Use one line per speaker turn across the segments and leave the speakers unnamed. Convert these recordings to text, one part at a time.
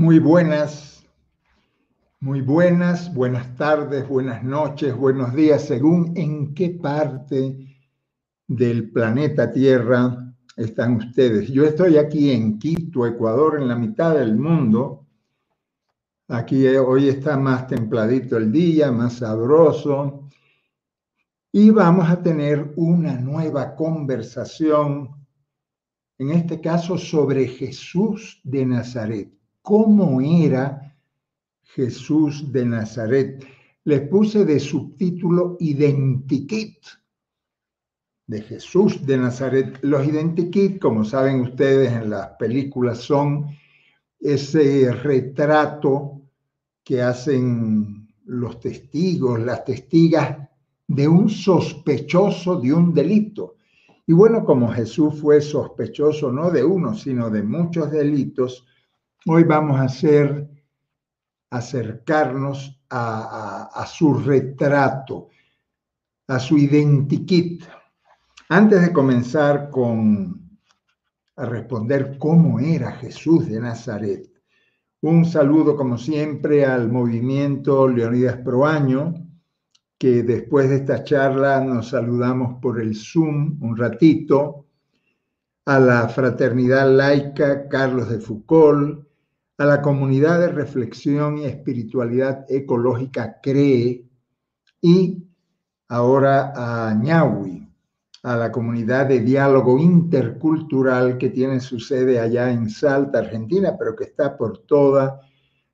Muy buenas, muy buenas, buenas tardes, buenas noches, buenos días, según en qué parte del planeta Tierra están ustedes. Yo estoy aquí en Quito, Ecuador, en la mitad del mundo. Aquí eh, hoy está más templadito el día, más sabroso. Y vamos a tener una nueva conversación, en este caso sobre Jesús de Nazaret cómo era Jesús de Nazaret. Les puse de subtítulo Identikit de Jesús de Nazaret. Los Identikit, como saben ustedes en las películas, son ese retrato que hacen los testigos, las testigas de un sospechoso de un delito. Y bueno, como Jesús fue sospechoso no de uno, sino de muchos delitos, Hoy vamos a hacer, acercarnos a, su retrato, a su identikit. Antes de comenzar con a responder cómo era Jesús de Nazaret, un saludo como siempre al movimiento Leonidas Proaño, que después de esta charla nos saludamos por el Zoom un ratito, a la Fraternidad Laica Carlos de Foucault, a la comunidad de reflexión y espiritualidad ecológica CREE y ahora a Ñahui, a la comunidad de diálogo intercultural que tiene su sede allá en Salta, Argentina, pero que está por toda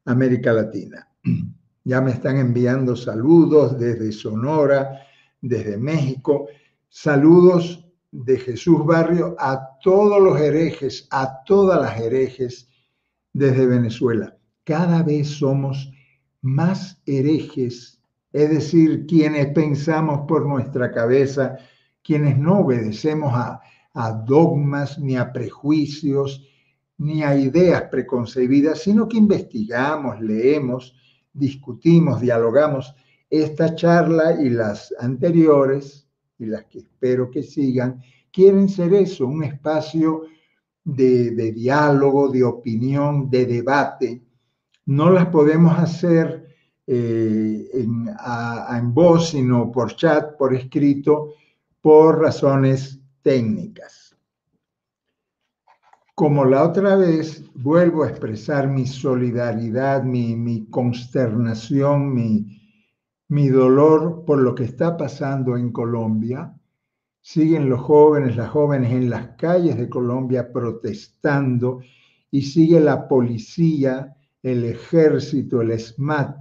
América Latina. Ya me están enviando saludos desde Sonora, desde México, saludos de Jesús Barrio a todos los herejes, a todas las herejes desde Venezuela. Cada vez somos más herejes, es decir, quienes pensamos por nuestra cabeza, quienes no obedecemos a, dogmas ni a prejuicios ni a ideas preconcebidas, sino que investigamos, leemos, discutimos, dialogamos. Esta charla y las anteriores, y las que espero que sigan, quieren ser eso, un espacio de, diálogo, de opinión, de debate. No las podemos hacer eh, en, en voz, sino por chat, por escrito, por razones técnicas. Como la otra vez, vuelvo a expresar mi solidaridad, mi, consternación, mi, mi dolor por lo que está pasando en Colombia siguen los jóvenes, las jóvenes en las calles de Colombia protestando y sigue la policía, el ejército, el SMAT,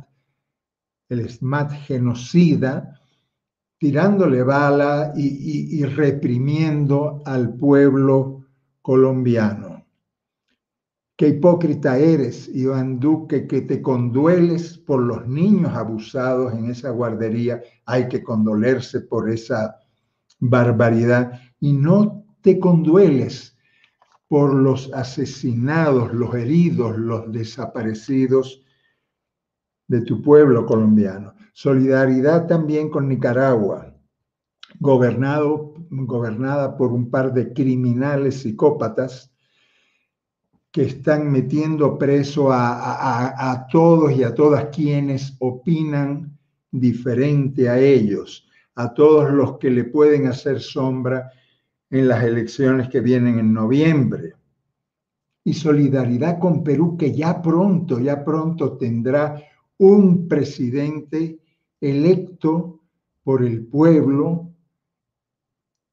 el SMAT genocida, tirándole bala y, reprimiendo al pueblo colombiano. Qué hipócrita eres, Iván Duque, que te condueles por los niños abusados en esa guardería. Hay que condolerse por esa barbaridad y no te condueles por los asesinados, los heridos, los desaparecidos de tu pueblo colombiano. Solidaridad también con Nicaragua, gobernado, gobernada por un par de criminales psicópatas que están metiendo preso a, a todos y a todas quienes opinan diferente a ellos a todos los que le pueden hacer sombra en las elecciones que vienen en noviembre. Y solidaridad con Perú, que ya pronto, ya pronto tendrá un presidente electo por el pueblo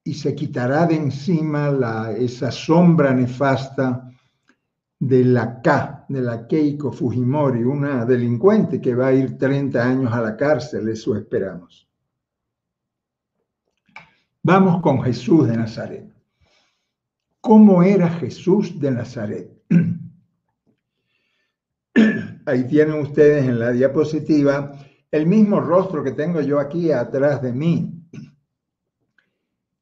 y se quitará de encima la, esa sombra nefasta de la K, de la Keiko Fujimori, una delincuente que va a ir 30 años a la cárcel, eso esperamos. Vamos con Jesús de Nazaret. ¿Cómo era Jesús de Nazaret? Ahí tienen ustedes en la diapositiva el mismo rostro que tengo yo aquí atrás de mí.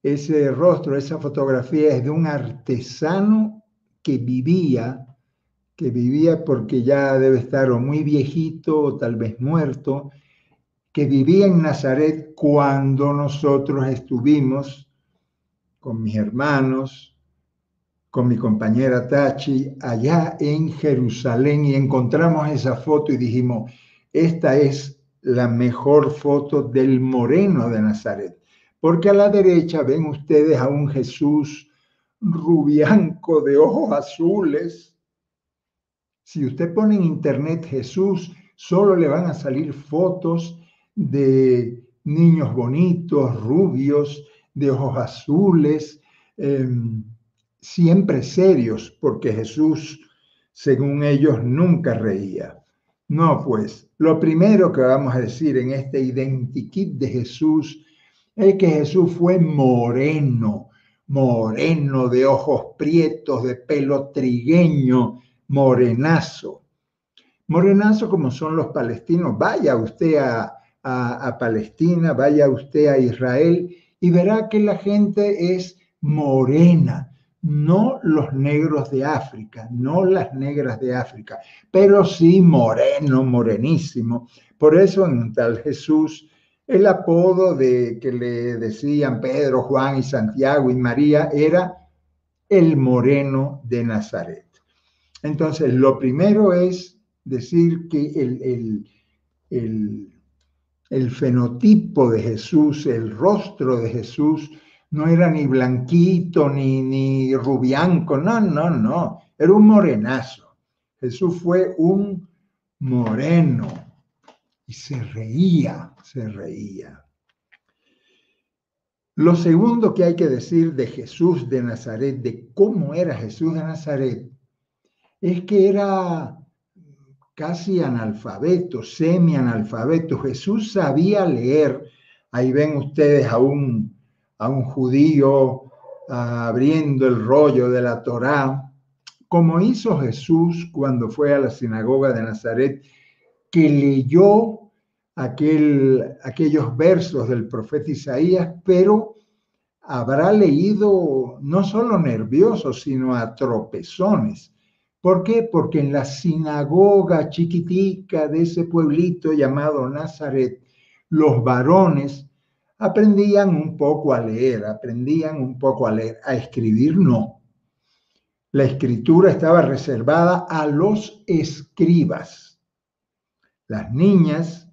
Ese rostro, esa fotografía es de un artesano que vivía, que vivía porque ya debe estar o muy viejito o tal vez muerto, que vivía en Nazaret cuando nosotros estuvimos con mis hermanos, con mi compañera Tachi allá en Jerusalén y encontramos esa foto y dijimos, esta es la mejor foto del moreno de Nazaret. Porque a la derecha ven ustedes a un Jesús rubianco de ojos azules. Si usted pone en internet Jesús, solo le van a salir fotos de niños bonitos, rubios, de ojos azules, em, siempre serios, porque Jesús, según ellos, nunca reía. No, pues, lo primero que vamos a decir en este identikit de Jesús es que Jesús fue moreno, moreno de ojos prietos, de pelo trigueño, morenazo. Morenazo como son los palestinos. Vaya usted a, a Palestina, vaya usted a Israel y verá que la gente es morena, no los negros de África, no las negras de África, pero sí moreno, morenísimo. Por eso en tal Jesús, el apodo de que le decían Pedro, Juan y Santiago y María era el moreno de Nazaret. Entonces, lo primero es decir que el, el, el el fenotipo de Jesús, el rostro de Jesús, no era ni blanquito ni, ni rubianco, no, no, no, era un morenazo. Jesús fue un moreno y se reía, se reía. Lo segundo que hay que decir de Jesús de Nazaret, de cómo era Jesús de Nazaret, es que era casi analfabeto, semi-analfabeto. Jesús sabía leer. Ahí ven ustedes a un, a un judío abriendo el rollo de la Torá, como hizo Jesús cuando fue a la sinagoga de Nazaret, que leyó aquel, aquellos versos del profeta Isaías, pero habrá leído no solo nervioso, sino a tropezones ¿Por qué? Porque en la sinagoga chiquitica de ese pueblito llamado Nazaret, los varones aprendían un poco a leer, aprendían un poco a leer, a escribir no. La escritura estaba reservada a los escribas. Las niñas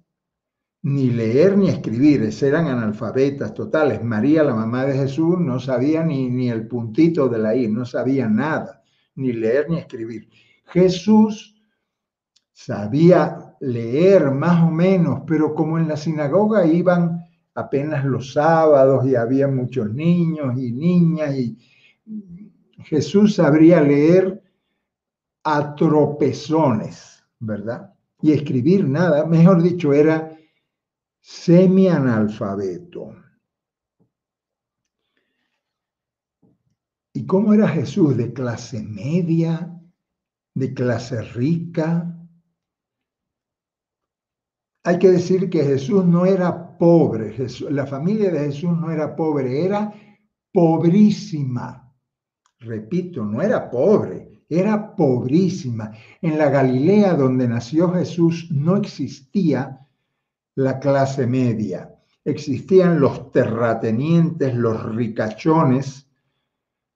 ni leer ni escribir, eran analfabetas totales. María, la mamá de Jesús, no sabía ni, ni el puntito de la I, no sabía nada ni leer ni escribir. Jesús sabía leer más o menos, pero como en la sinagoga iban apenas los sábados y había muchos niños y niñas y Jesús sabría leer a tropezones, ¿verdad? Y escribir nada, mejor dicho, era semi-analfabeto. ¿Y cómo era Jesús? ¿De clase media? ¿De clase rica? Hay que decir que Jesús no era pobre, la familia de Jesús no era pobre, era pobrísima. Repito, no era pobre, era pobrísima. En la Galilea donde nació Jesús no existía la clase media. Existían los terratenientes, los ricachones,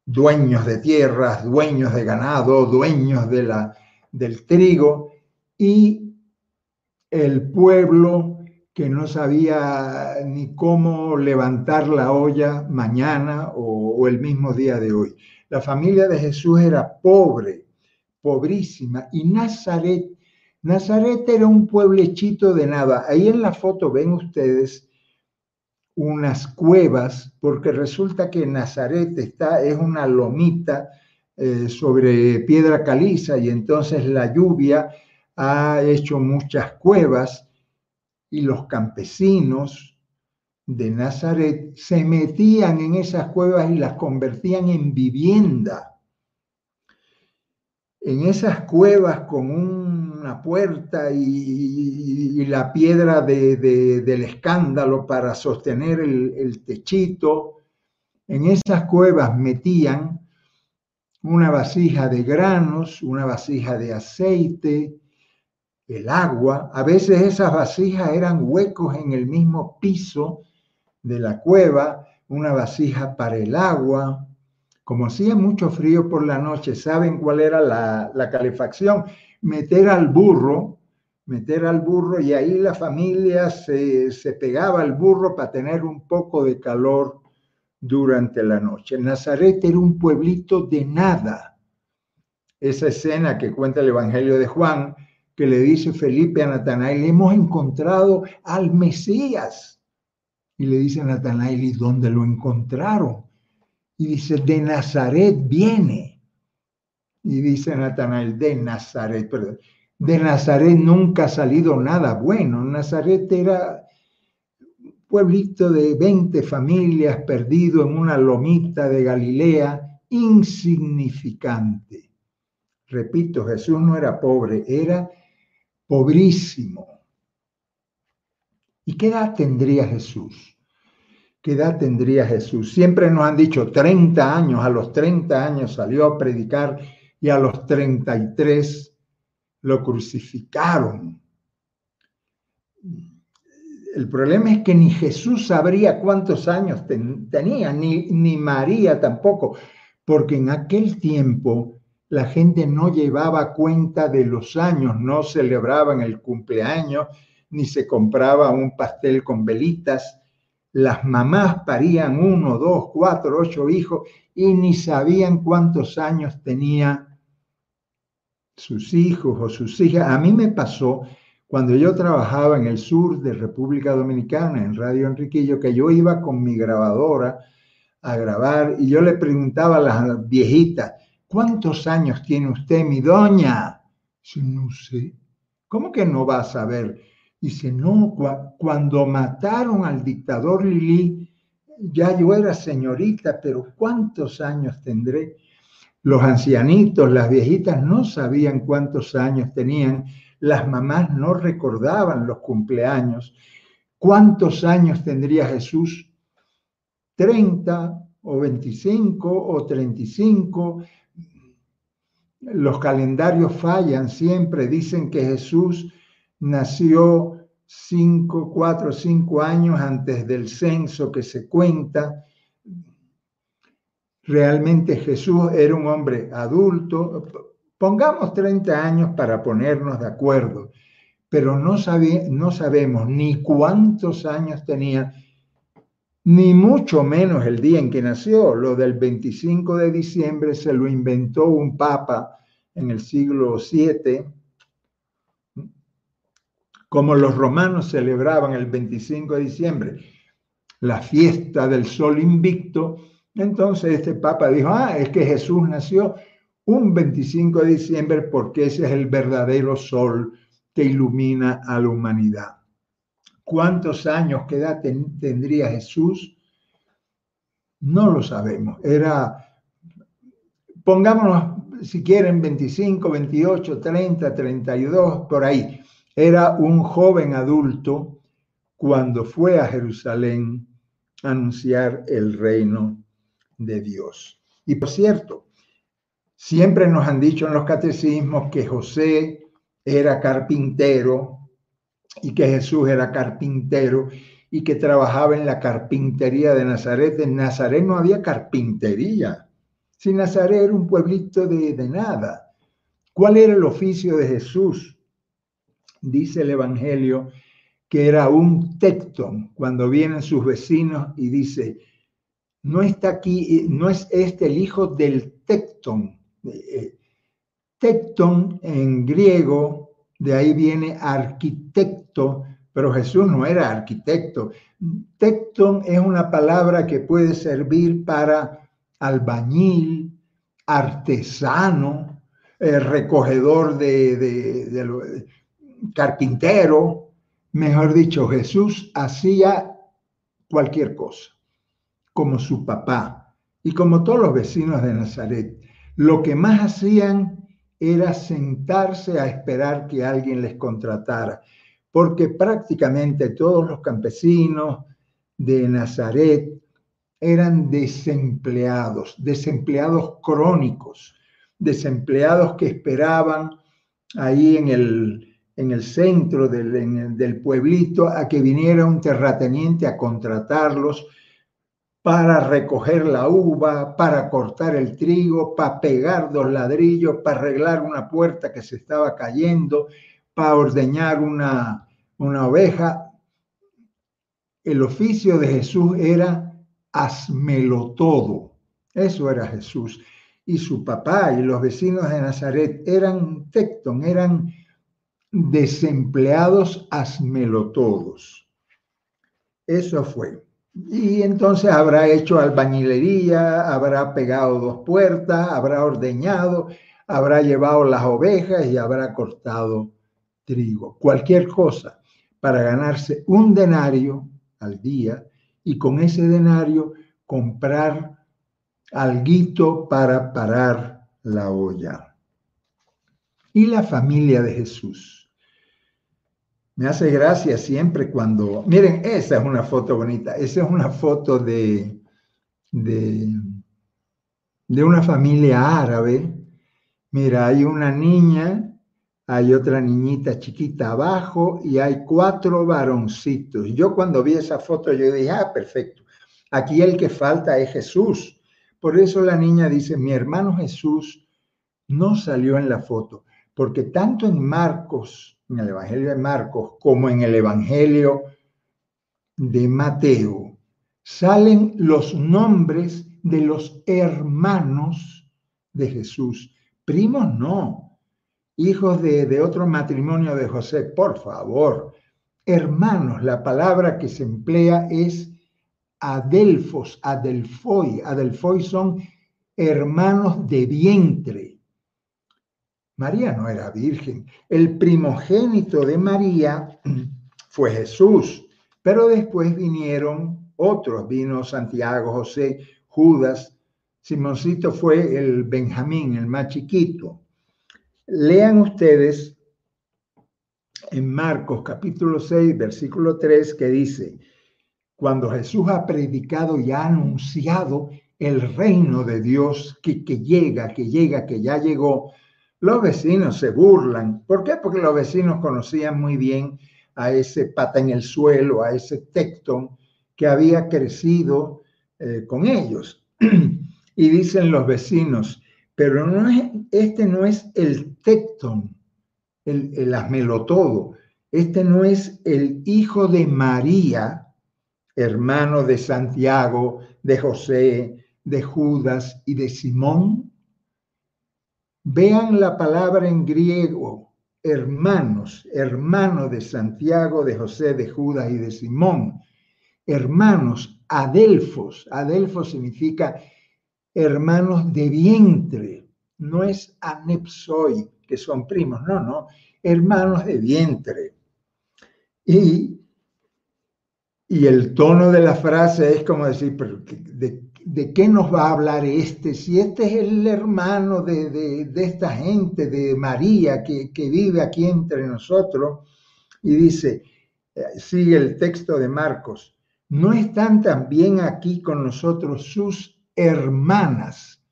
dueños de tierras, dueños de ganado, dueños de la, del trigo y el pueblo que no sabía ni cómo levantar la olla mañana o, o el mismo día de hoy. La familia de Jesús era pobre, pobrísima, y Nazaret, Nazaret era un pueblechito de nada. Ahí en la foto ven ustedes unas cuevas, porque resulta que Nazaret está, es una lomita eh, sobre piedra caliza y entonces la lluvia ha hecho muchas cuevas y los campesinos de Nazaret se metían en esas cuevas y las convertían en vivienda. En esas cuevas con un una puerta y, la piedra del escándalo para sostener el, el techito. En esas cuevas metían una vasija de granos, una vasija de aceite, el agua. A veces esas vasijas eran huecos en el mismo piso de la cueva, una vasija para el agua, como hacía mucho frío por la noche, ¿saben cuál era la, calefacción? Meter al burro, meter al burro y ahí la familia se, se pegaba al burro para tener un poco de calor durante la noche. Nazaret era un pueblito de nada. Esa escena que cuenta el Evangelio de Juan, que le dice Felipe a Natanael, hemos encontrado al Mesías. Y le dice Natanael, ¿y dónde lo encontraron? Y dice, de Nazaret viene. Y dice Natanael, de Nazaret, perdón. De Nazaret nunca ha salido nada bueno. Nazaret era un pueblito de 20 familias perdido en una lomita de Galilea, insignificante. Repito, Jesús no era pobre, era pobrísimo. ¿Y qué edad tendría Jesús? ¿Qué edad tendría Jesús? Siempre nos han dicho 30 años, a los 30 años salió a predicar y a los 33 lo crucificaron. El problema es que ni Jesús sabría cuántos años tenía, ni, ni María tampoco, porque en aquel tiempo la gente no llevaba cuenta de los años, no celebraban el cumpleaños, ni se compraba un pastel con velitas las mamás parían uno, dos, cuatro, ocho hijos y ni sabían cuántos años tenía sus hijos o sus hijas. A mí me pasó cuando yo trabajaba en el sur de República Dominicana, en Radio Enriquillo, que yo iba con mi grabadora a grabar y yo le preguntaba a las viejitas, ¿cuántos años tiene usted, mi doña? no sé. ¿Cómo que no va a saber? Dice, no, cuando mataron al dictador Lili, ya yo era señorita, pero ¿cuántos años tendré? Los ancianitos, las viejitas no sabían cuántos años tenían, las mamás no recordaban los cumpleaños. ¿Cuántos años tendría Jesús? ¿30 o 25 o 35? Los calendarios fallan siempre, dicen que Jesús nació cinco, cuatro, cinco años antes del censo que se cuenta. Realmente Jesús era un hombre adulto. Pongamos 30 años para ponernos de acuerdo, pero no, no sabemos ni cuántos años tenía, ni mucho menos el día en que nació. Lo del 25 de diciembre se lo inventó un papa en el siglo VII como los romanos celebraban el 25 de diciembre la fiesta del sol invicto, entonces este papa dijo, ah, es que Jesús nació un 25 de diciembre porque ese es el verdadero sol que ilumina a la humanidad. ¿Cuántos años, qué edad tendría Jesús? No lo sabemos. Era, pongámonos, si quieren, 25, 28, 30, 32, por ahí. Era un joven adulto cuando fue a Jerusalén a anunciar el reino de Dios. Y por cierto, siempre nos han dicho en los catecismos que José era carpintero y que Jesús era carpintero y que trabajaba en la carpintería de Nazaret. En Nazaret no había carpintería. Si Nazaret era un pueblito de, de nada. ¿Cuál era el oficio de Jesús? dice el Evangelio que era un tecton cuando vienen sus vecinos y dice, no está aquí, no es este el hijo del tecton. Eh, tecton en griego, de ahí viene arquitecto, pero Jesús no era arquitecto. Tecton es una palabra que puede servir para albañil, artesano, eh, recogedor de, carpintero, mejor dicho, Jesús hacía cualquier cosa, como su papá y como todos los vecinos de Nazaret. Lo que más hacían era sentarse a esperar que alguien les contratara, porque prácticamente todos los campesinos de Nazaret eran desempleados, desempleados crónicos, desempleados que esperaban ahí en el, en el centro del, del, pueblito a que viniera un terrateniente a contratarlos para recoger la uva, para cortar el trigo, para pegar dos ladrillos, para arreglar una puerta que se estaba cayendo, para ordeñar una, una oveja. El oficio de Jesús era hazmelo todo. Eso era Jesús. Y su papá y los vecinos de Nazaret eran tecton, eran desempleados todos. Eso fue. Y entonces habrá hecho albañilería, habrá pegado dos puertas, habrá ordeñado, habrá llevado las ovejas y habrá cortado trigo. Cualquier cosa para ganarse un denario al día y con ese denario comprar alguito para parar la olla. Y la familia de Jesús. Me hace gracia siempre cuando, miren, esa es una foto bonita, esa es una foto de, de, de una familia árabe. Mira, hay una niña, hay otra niñita chiquita abajo y hay cuatro varoncitos. Yo cuando vi esa foto yo dije, ah, perfecto, aquí el que falta es Jesús. Por eso la niña dice, mi hermano Jesús no salió en la foto, porque tanto en Marcos en el Evangelio de Marcos como en el Evangelio de Mateo, salen los nombres de los hermanos de Jesús. Primos no, hijos de, de otro matrimonio de José, por favor. Hermanos, la palabra que se emplea es adelfos, adelfoi. Adelfoi son hermanos de vientre. María no era virgen. El primogénito de María fue Jesús, pero después vinieron otros, vino Santiago, José, Judas. Simoncito fue el Benjamín, el más chiquito. Lean ustedes en Marcos capítulo 6, versículo 3, que dice, cuando Jesús ha predicado y ha anunciado el reino de Dios que, que llega, que llega, que ya llegó, los vecinos se burlan. ¿Por qué? Porque los vecinos conocían muy bien a ese pata en el suelo, a ese tectón que había crecido eh, con ellos. y dicen los vecinos, pero no es, este no es el tectón, el, el todo. Este no es el hijo de María, hermano de Santiago, de José, de Judas y de Simón. Vean la palabra en griego, hermanos, hermano de Santiago, de José, de Judas y de Simón. Hermanos, adelfos. Adelfos significa hermanos de vientre. No es anepsoi, que son primos, no, no, hermanos de vientre. Y, y el tono de la frase es como decir, ¿de ¿de qué nos va a hablar este? Si este es el hermano de, esta gente, de María, que, vive aquí entre nosotros, y dice, eh, sigue el texto de Marcos, ¿no están también aquí con nosotros sus hermanas?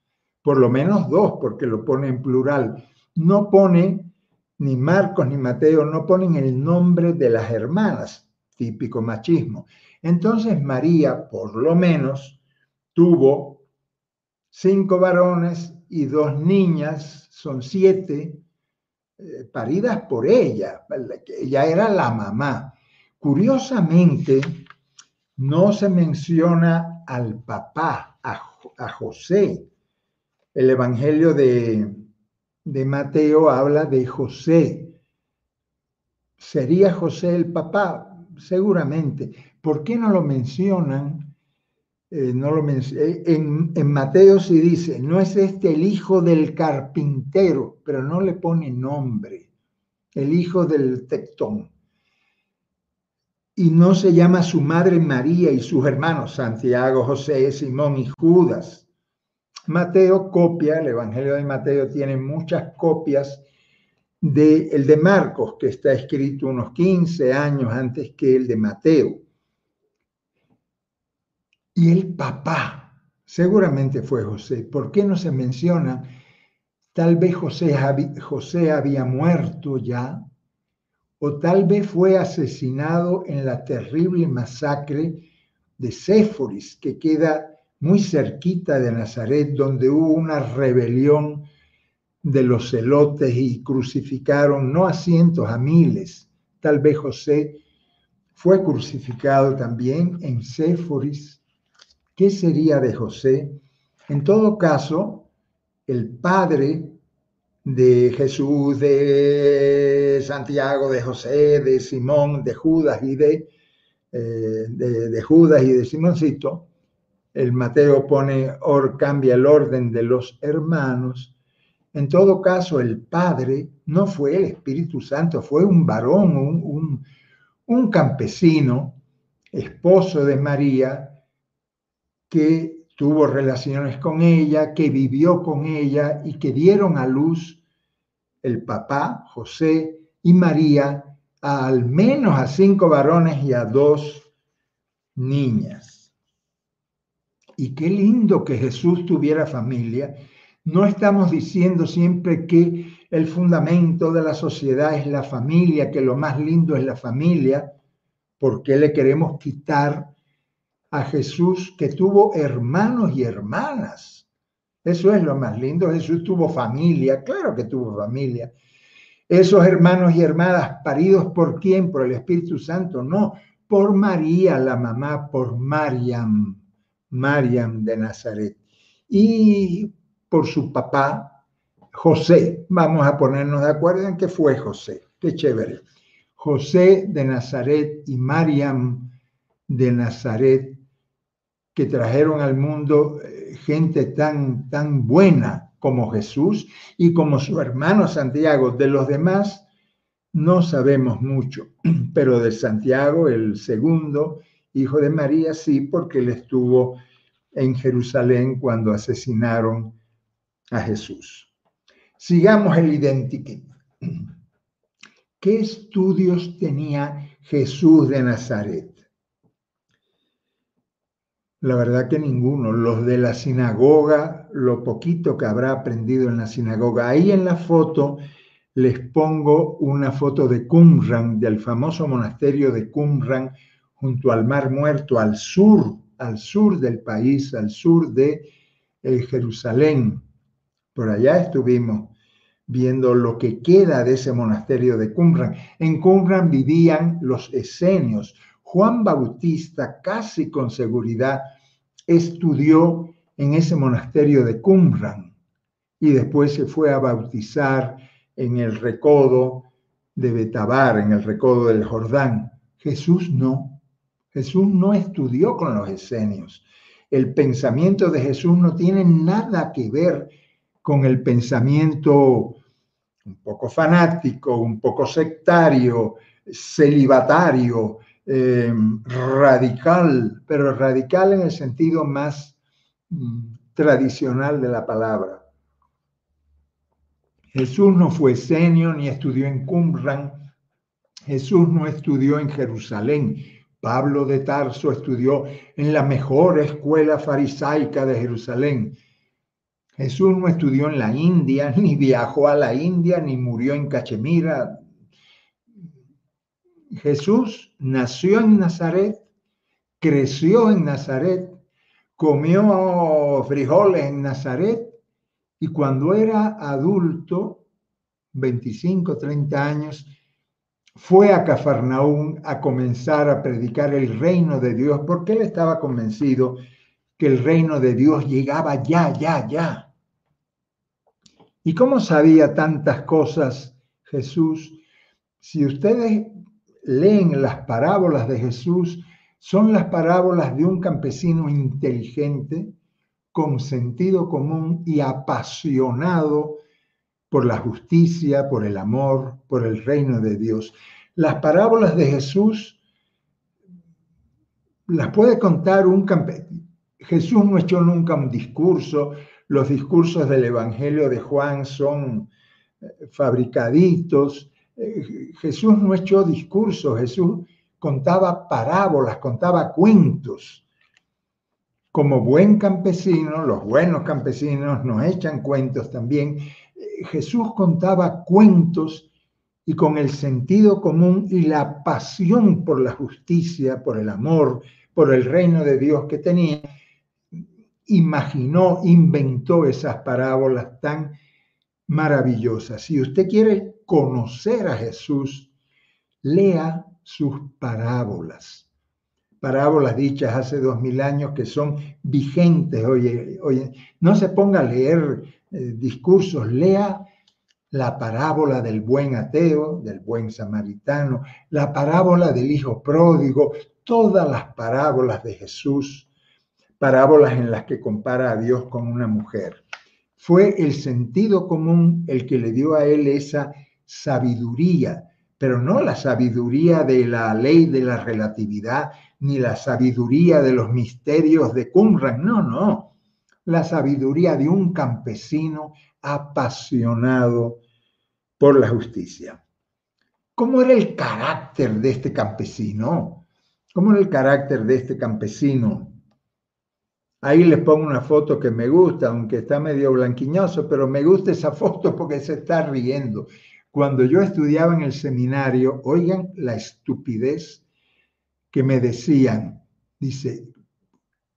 Por lo menos dos, porque lo pone en plural. No pone, ni Marcos ni Mateo, no ponen el nombre de las hermanas, típico machismo. Entonces María, por lo menos, tuvo cinco varones y dos niñas, son siete, eh, paridas por ella. Ella era la mamá. Curiosamente, no se menciona al papá, a, José. El Evangelio de, de Mateo habla de José. ¿Sería José el papá? Seguramente. ¿Por qué no lo mencionan? Eh, no lo eh, en, en, Mateo sí dice, no es este el hijo del carpintero, pero no le pone nombre, el hijo del tectón. Y no se llama su madre María y sus hermanos Santiago, José, Simón y Judas. Mateo copia, el Evangelio de Mateo tiene muchas copias del el de Marcos, que está escrito unos 15 años antes que el de Mateo. Y el papá, seguramente fue José. ¿Por qué no se menciona? Tal vez José, José había muerto ya, o tal vez fue asesinado en la terrible masacre de Séforis, que queda muy cerquita de Nazaret, donde hubo una rebelión de los celotes y crucificaron no a cientos, a miles. Tal vez José fue crucificado también en Séforis. ¿Qué sería de José? En todo caso, el padre de Jesús, de Santiago, de José, de Simón, de Judas y de, eh, de, Judas y de Simoncito, el Mateo pone, or, cambia el orden de los hermanos. En todo caso, el Padre no fue el Espíritu Santo, fue un varón, un, un campesino, esposo de María, que tuvo relaciones con ella, que vivió con ella y que dieron a luz el papá, José y María, a al menos a cinco varones y a dos niñas. Y qué lindo que Jesús tuviera familia. No estamos diciendo siempre que el fundamento de la sociedad es la familia, que lo más lindo es la familia, porque le queremos quitar a Jesús que tuvo hermanos y hermanas. Eso es lo más lindo. Jesús tuvo familia, claro que tuvo familia. Esos hermanos y hermanas paridos por quién? Por el Espíritu Santo, no, por María, la mamá, por Mariam, Mariam de Nazaret. Y por su papá, José. Vamos a ponernos de acuerdo en que fue José. Qué chévere. José de Nazaret y Mariam de Nazaret que trajeron al mundo eh, gente tan, tan buena como Jesús y como su hermano Santiago. De los demás no sabemos mucho, pero de Santiago, el segundo hijo de María, sí, porque él estuvo en Jerusalén cuando asesinaron a Jesús. Sigamos el identikit. ¿Qué estudios tenía Jesús de Nazaret? La verdad que ninguno. Los de la sinagoga, lo poquito que habrá aprendido en la sinagoga. Ahí en la foto les pongo una foto de Qumran, del famoso monasterio de Qumran, junto al Mar Muerto, al sur, al sur del país, al sur de eh, Jerusalén. Por allá estuvimos viendo lo que queda de ese monasterio de Qumran. En Qumran vivían los esenios, Juan Bautista casi con seguridad estudió en ese monasterio de Qumran y después se fue a bautizar en el recodo de Betabar, en el recodo del Jordán. Jesús no. Jesús no estudió con los esenios. El pensamiento de Jesús no tiene nada que ver con el pensamiento un poco fanático, un poco sectario, celibatario, eh, radical, pero radical en el sentido más mm, tradicional de la palabra. Jesús no fue senio ni estudió en Qumran. Jesús no estudió en Jerusalén. Pablo de Tarso estudió en la mejor escuela farisaica de Jerusalén. Jesús no estudió en la India, ni viajó a la India, ni murió en Cachemira, Jesús nació en Nazaret, creció en Nazaret, comió frijoles en Nazaret y cuando era adulto, 25, 30 años, fue a Cafarnaún a comenzar a predicar el reino de Dios porque él estaba convencido que el reino de Dios llegaba ya, ya, ya. ¿Y cómo sabía tantas cosas Jesús? Si ustedes leen las parábolas de Jesús son las parábolas de un campesino inteligente, con sentido común y apasionado por la justicia, por el amor, por el reino de Dios. Las parábolas de Jesús las puede contar un campesino. Jesús no echó nunca un discurso, los discursos del Evangelio de Juan son eh, fabricaditos, Jesús no echó discursos, Jesús contaba parábolas, contaba cuentos. Como buen campesino, los buenos campesinos nos echan cuentos también. Jesús contaba cuentos y con el sentido común y la pasión por la justicia, por el amor, por el reino de Dios que tenía, imaginó, inventó esas parábolas tan maravillosas. Si usted quiere conocer a Jesús, lea sus parábolas. Parábolas dichas hace dos mil años que son vigentes. Oye, oye, no se ponga a leer eh, discursos, lea la parábola del buen ateo, del buen samaritano, la parábola del hijo pródigo, todas las parábolas de Jesús, parábolas en las que compara a Dios con una mujer. Fue el sentido común el que le dio a él esa sabiduría, pero no la sabiduría de la ley de la relatividad, ni la sabiduría de los misterios de Qumran, no, no, la sabiduría de un campesino apasionado por la justicia. ¿Cómo era el carácter de este campesino? ¿Cómo era el carácter de este campesino? Ahí les pongo una foto que me gusta, aunque está medio blanquiñoso, pero me gusta esa foto porque se está riendo. Cuando yo estudiaba en el seminario, oigan la estupidez que me decían. Dice,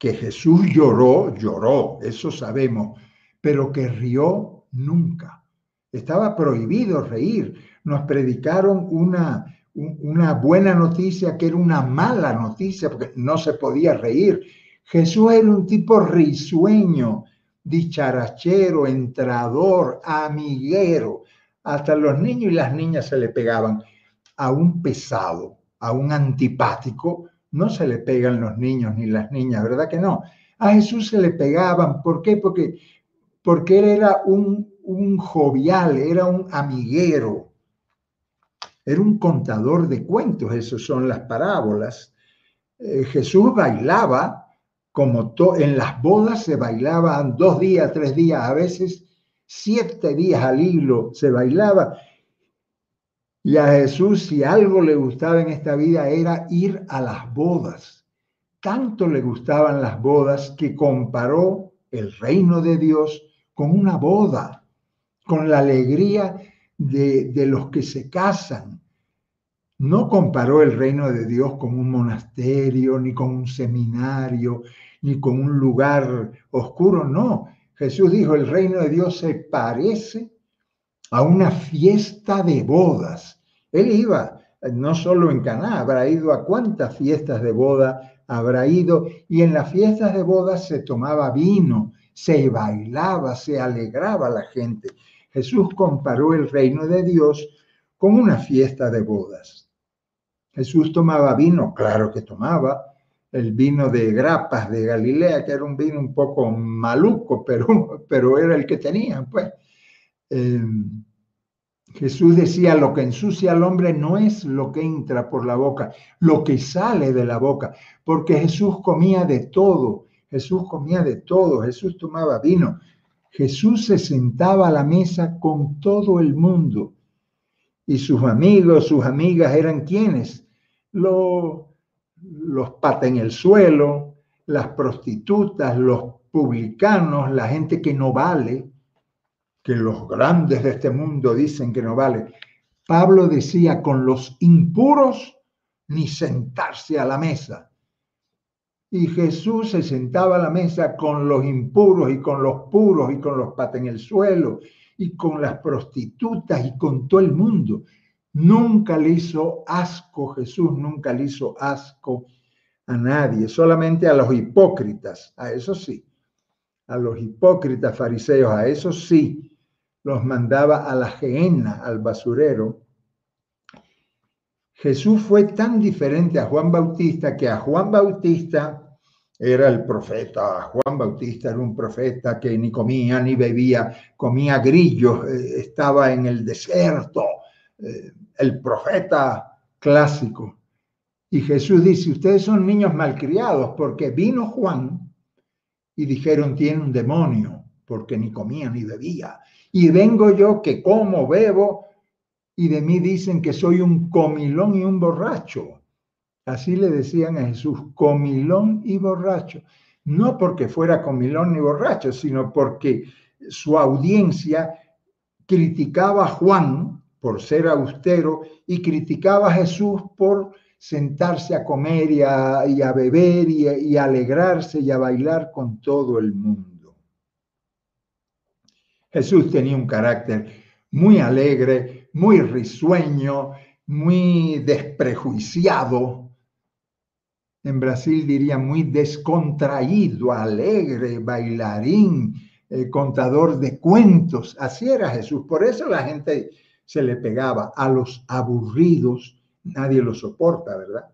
que Jesús lloró, lloró, eso sabemos, pero que rió nunca. Estaba prohibido reír. Nos predicaron una, una buena noticia que era una mala noticia porque no se podía reír. Jesús era un tipo risueño, dicharachero, entrador, amiguero. Hasta los niños y las niñas se le pegaban. A un pesado, a un antipático, no se le pegan los niños ni las niñas, ¿verdad que no? A Jesús se le pegaban. ¿Por qué? Porque, porque él era un, un jovial, era un amiguero, era un contador de cuentos, esas son las parábolas. Eh, Jesús bailaba como en las bodas se bailaban dos días, tres días, a veces siete días al hilo se bailaba. Y a Jesús, si algo le gustaba en esta vida, era ir a las bodas. Tanto le gustaban las bodas que comparó el reino de Dios con una boda, con la alegría de, de los que se casan. No comparó el reino de Dios con un monasterio, ni con un seminario, ni con un lugar oscuro, no. Jesús dijo, el reino de Dios se parece a una fiesta de bodas. Él iba, no solo en Caná, habrá ido a cuántas fiestas de boda habrá ido, y en las fiestas de boda se tomaba vino, se bailaba, se alegraba la gente. Jesús comparó el reino de Dios con una fiesta de bodas. Jesús tomaba vino, claro que tomaba, el vino de grapas de Galilea, que era un vino un poco maluco, pero, pero era el que tenían, pues. Em, Jesús decía, lo que ensucia al hombre no es lo que entra por la boca, lo que sale de la boca, porque Jesús comía de todo, Jesús comía de todo, Jesús tomaba vino, Jesús se sentaba a la mesa con todo el mundo. Y sus amigos, sus amigas eran quienes? Los los pata en el suelo, las prostitutas, los publicanos, la gente que no vale, que los grandes de este mundo dicen que no vale. Pablo decía, con los impuros ni sentarse a la mesa. Y Jesús se sentaba a la mesa con los impuros y con los puros y con los pata en el suelo y con las prostitutas y con todo el mundo. Nunca le hizo asco, Jesús nunca le hizo asco a nadie, solamente a los hipócritas, a eso sí, a los hipócritas fariseos, a eso sí, los mandaba a la gehenna, al basurero. Jesús fue tan diferente a Juan Bautista que a Juan Bautista era el profeta. Juan Bautista era un profeta que ni comía ni bebía, comía grillos, eh, estaba en el desierto, eh, el profeta clásico. Y Jesús dice, ustedes son niños malcriados porque vino Juan y dijeron, tiene un demonio, porque ni comía ni bebía. Y vengo yo que como, bebo, y de mí dicen que soy un comilón y un borracho. Así le decían a Jesús, comilón y borracho. No porque fuera comilón ni borracho, sino porque su audiencia criticaba a Juan por ser austero y criticaba a Jesús por sentarse a comer y a, beber y, y a alegrarse y a bailar con todo el mundo. Jesús tenía un carácter muy alegre, muy risueño, muy desprejuiciado. En Brasil diría muy descontraído, alegre, bailarín, el contador de cuentos. Así era Jesús. Por eso la gente se le pegaba. A los aburridos nadie lo soporta, ¿verdad?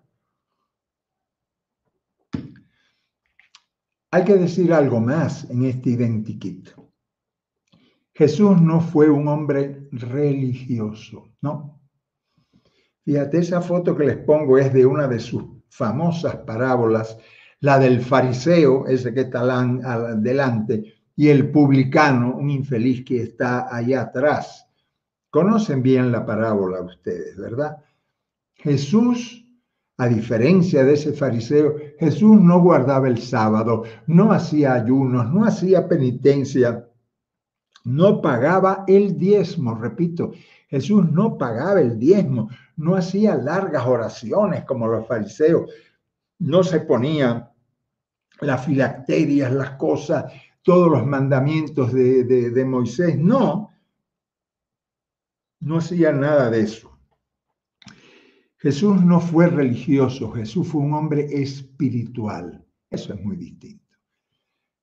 Hay que decir algo más en este identikit. Jesús no fue un hombre religioso, ¿no? Fíjate, esa foto que les pongo es de una de sus famosas parábolas, la del fariseo, ese que está delante, y el publicano, un infeliz que está allá atrás. Conocen bien la parábola ustedes, ¿verdad? Jesús, a diferencia de ese fariseo, Jesús no guardaba el sábado, no hacía ayunos, no hacía penitencia, no pagaba el diezmo, repito, Jesús no pagaba el diezmo, no hacía largas oraciones como los fariseos, no se ponía las filacterias, las cosas, todos los mandamientos de, de Moisés, no, no hacía nada de eso. Jesús no fue religioso, Jesús fue un hombre espiritual. Eso es muy distinto.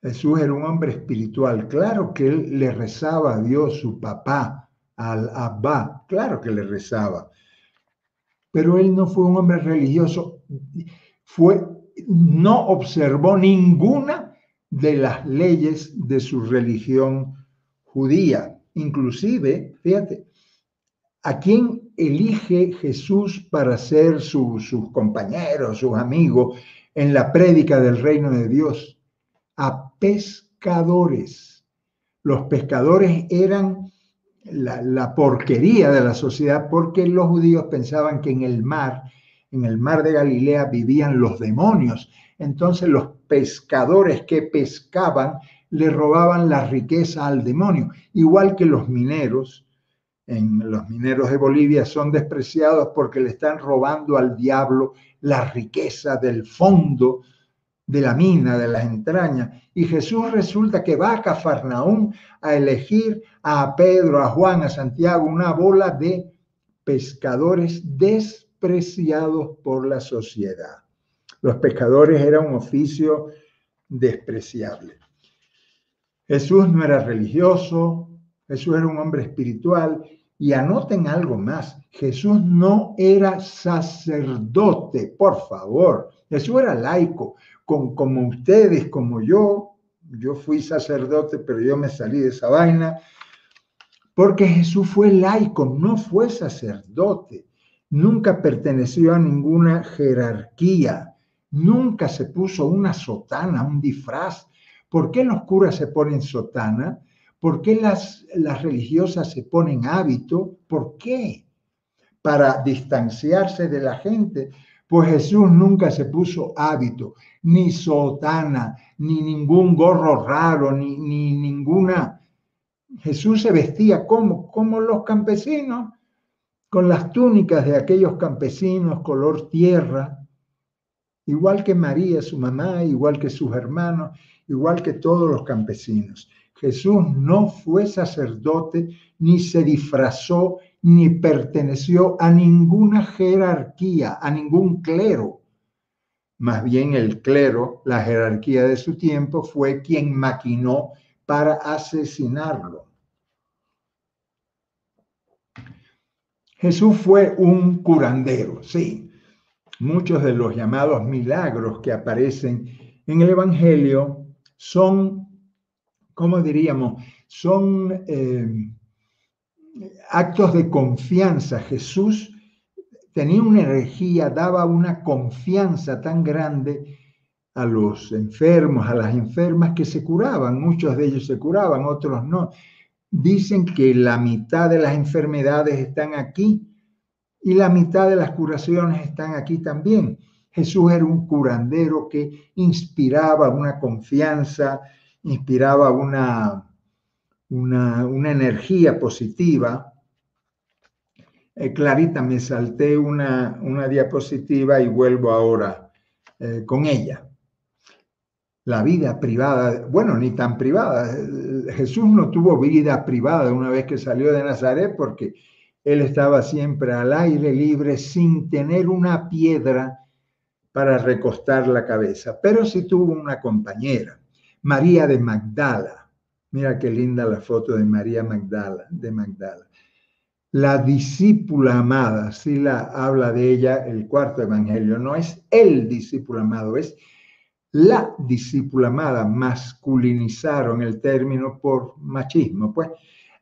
Jesús era un hombre espiritual. Claro que él le rezaba a Dios, su papá, al Abba. Claro que le rezaba. Pero él no fue un hombre religioso. Fue, no observó ninguna de las leyes de su religión judía. Inclusive, fíjate, ¿a quién elige Jesús para ser sus compañeros, sus amigos en la prédica del reino de Dios? A pescadores. Los pescadores eran la, la, porquería de la sociedad porque los judíos pensaban que en el mar, en el mar de Galilea vivían los demonios. Entonces los pescadores que pescaban le robaban la riqueza al demonio, igual que los mineros en los mineros de Bolivia son despreciados porque le están robando al diablo la riqueza del fondo de la mina, de las entrañas. Y Jesús resulta que va a Cafarnaúm a elegir a Pedro, a Juan, a Santiago, una bola de pescadores despreciados por la sociedad. Los pescadores eran un oficio despreciable. Jesús no era religioso, Jesús era un hombre espiritual y anoten algo más, Jesús no era sacerdote, por favor. Jesús era laico, con, como ustedes, como yo. Yo fui sacerdote, pero yo me salí de esa vaina. Porque Jesús fue laico, no fue sacerdote. Nunca perteneció a ninguna jerarquía. Nunca se puso una sotana, un disfraz. ¿Por qué los curas se ponen sotana? ¿Por qué las, religiosas se ponen hábito? ¿Por qué? Para distanciarse de la gente. Pues Jesús nunca se puso hábito, ni sotana, ni ningún gorro raro, ni, ni ninguna. Jesús se vestía como, como los campesinos, con las túnicas de aquellos campesinos color tierra, igual que María, su mamá, igual que sus hermanos, igual que todos los campesinos. Jesús no fue sacerdote, ni se disfrazó, ni perteneció a ninguna jerarquía, a ningún clero. Más bien el clero, la jerarquía de su tiempo, fue quien maquinó para asesinarlo. Jesús fue un curandero, sí. Muchos de los llamados milagros que aparecen en el Evangelio son ¿cómo diríamos? Son eh, actos de confianza. Jesús tenía una energía, daba una confianza tan grande a los enfermos, a las enfermas que se curaban. Muchos de ellos se curaban, otros no. Dicen que la mitad de las enfermedades están aquí y la mitad de las curaciones están aquí también. Jesús era un curandero que inspiraba una confianza, inspiraba una, una, energía positiva. Eh, Clarita, me salté una, una, diapositiva y vuelvo ahora eh, con ella. La vida privada, bueno, ni tan privada. Jesús no tuvo vida privada una vez que salió de Nazaret porque él estaba siempre al aire libre sin tener una piedra para recostar la cabeza, pero sí tuvo una compañera, María de Magdala. Mira qué linda la foto de María Magdala, de Magdala. La discípula amada, si la habla de ella el cuarto evangelio, no es el discípulo amado, es la discípula amada, masculinizaron el término por machismo. Pues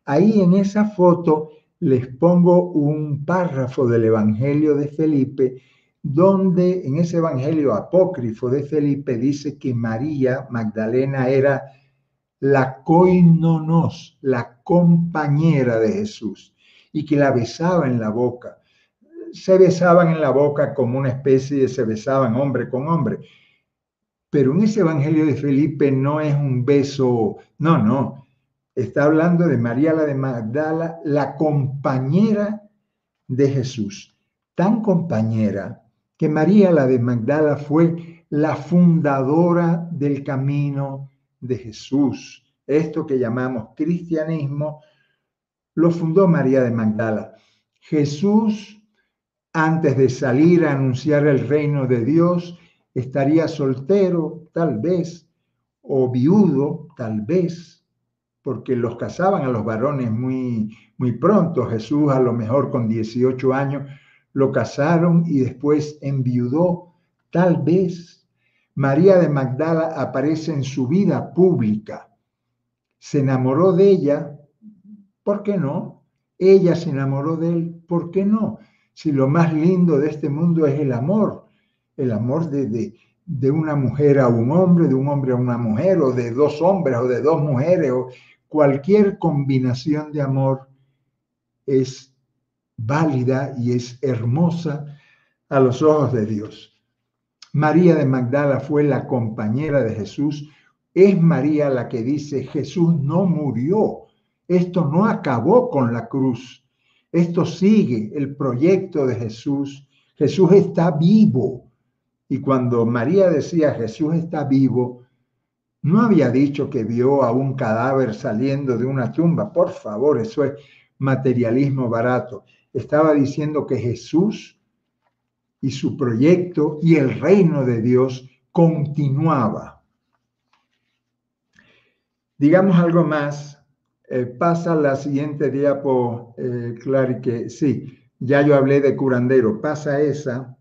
ahí en esa foto les pongo un párrafo del Evangelio de Felipe, donde en ese Evangelio apócrifo de Felipe dice que María Magdalena era la coinonos, la compañera de Jesús, y que la besaba en la boca. Se besaban en la boca como una especie de se besaban hombre con hombre. Pero en ese Evangelio de Felipe no es un beso, no, no, está hablando de María la de Magdala, la compañera de Jesús, tan compañera que María la de Magdala fue la fundadora del camino de Jesús. Esto que llamamos cristianismo lo fundó María de Magdala. Jesús, antes de salir a anunciar el reino de Dios, estaría soltero, tal vez, o viudo, tal vez, porque los casaban a los varones muy, muy pronto. Jesús a lo mejor con 18 años lo casaron y después enviudó. Tal vez María de Magdala aparece en su vida pública. Se enamoró de ella, ¿por qué no? Ella se enamoró de él, ¿por qué no? Si lo más lindo de este mundo es el amor, el amor de, de, de una mujer a un hombre, de un hombre a una mujer, o de dos hombres o de dos mujeres, o, cualquier combinación de amor es válida y es hermosa a los ojos de Dios. María de Magdala fue la compañera de Jesús. Es María la que dice, Jesús no murió. Esto no acabó con la cruz. Esto sigue el proyecto de Jesús. Jesús está vivo. Y cuando María decía, Jesús está vivo, no había dicho que vio a un cadáver saliendo de una tumba. Por favor, eso es materialismo barato. Estaba diciendo que Jesús y su proyecto y el reino de Dios continuaba. Digamos algo más. Eh, pasa la siguiente diapo, eh, Clary, que sí, ya yo hablé de curandero. Pasa esa.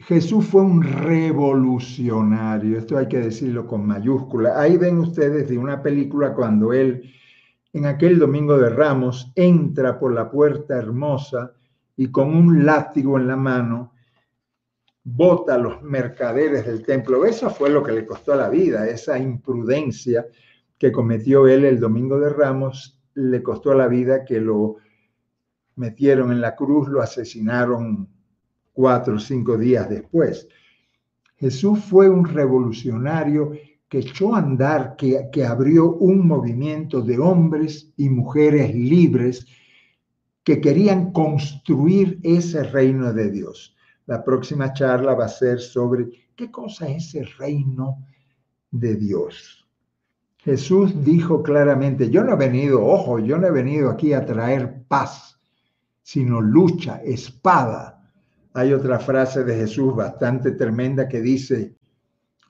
Jesús fue un revolucionario, esto hay que decirlo con mayúscula. Ahí ven ustedes de una película cuando él, en aquel domingo de Ramos, entra por la puerta hermosa y con un látigo en la mano bota a los mercaderes del templo. Eso fue lo que le costó la vida, esa imprudencia que cometió él el domingo de Ramos, le costó la vida que lo metieron en la cruz, lo asesinaron cuatro o cinco días después. Jesús fue un revolucionario que echó a andar, que, que abrió un movimiento de hombres y mujeres libres que querían construir ese reino de Dios. La próxima charla va a ser sobre qué cosa es ese reino de Dios. Jesús dijo claramente, yo no he venido, ojo, yo no he venido aquí a traer paz, sino lucha, espada. Hay otra frase de Jesús bastante tremenda que dice,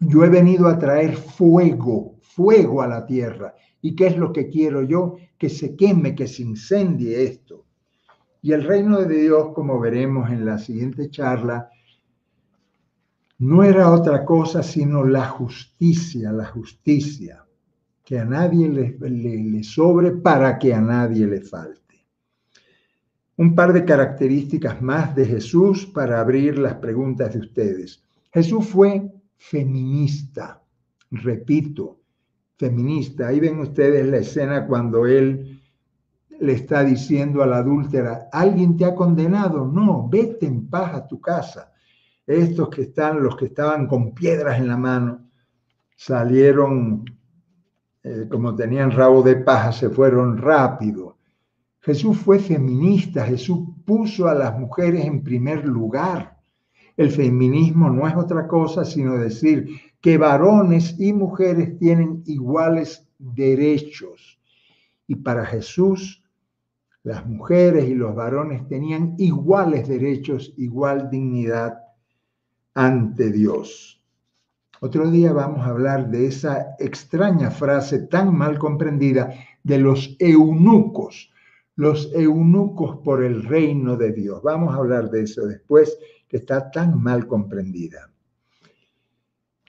yo he venido a traer fuego, fuego a la tierra. ¿Y qué es lo que quiero yo? Que se queme, que se incendie esto. Y el reino de Dios, como veremos en la siguiente charla, no era otra cosa sino la justicia, la justicia, que a nadie le, le, sobre para que a nadie le falte un par de características más de Jesús para abrir las preguntas de ustedes. Jesús fue feminista, repito, feminista. Ahí ven ustedes la escena cuando él le está diciendo a la adúltera, ¿alguien te ha condenado? No, vete en paz a tu casa. Estos que están, los que estaban con piedras en la mano, salieron, eh, como tenían rabo de paja, se fueron rápido Jesús fue feminista, Jesús puso a las mujeres en primer lugar. El feminismo no es otra cosa sino decir que varones y mujeres tienen iguales derechos. Y para Jesús, las mujeres y los varones tenían iguales derechos, igual dignidad ante Dios. Otro día vamos a hablar de esa extraña frase tan mal comprendida de los eunucos, los eunucos por el reino de Dios. Vamos a hablar de eso después, está tan mal comprendida.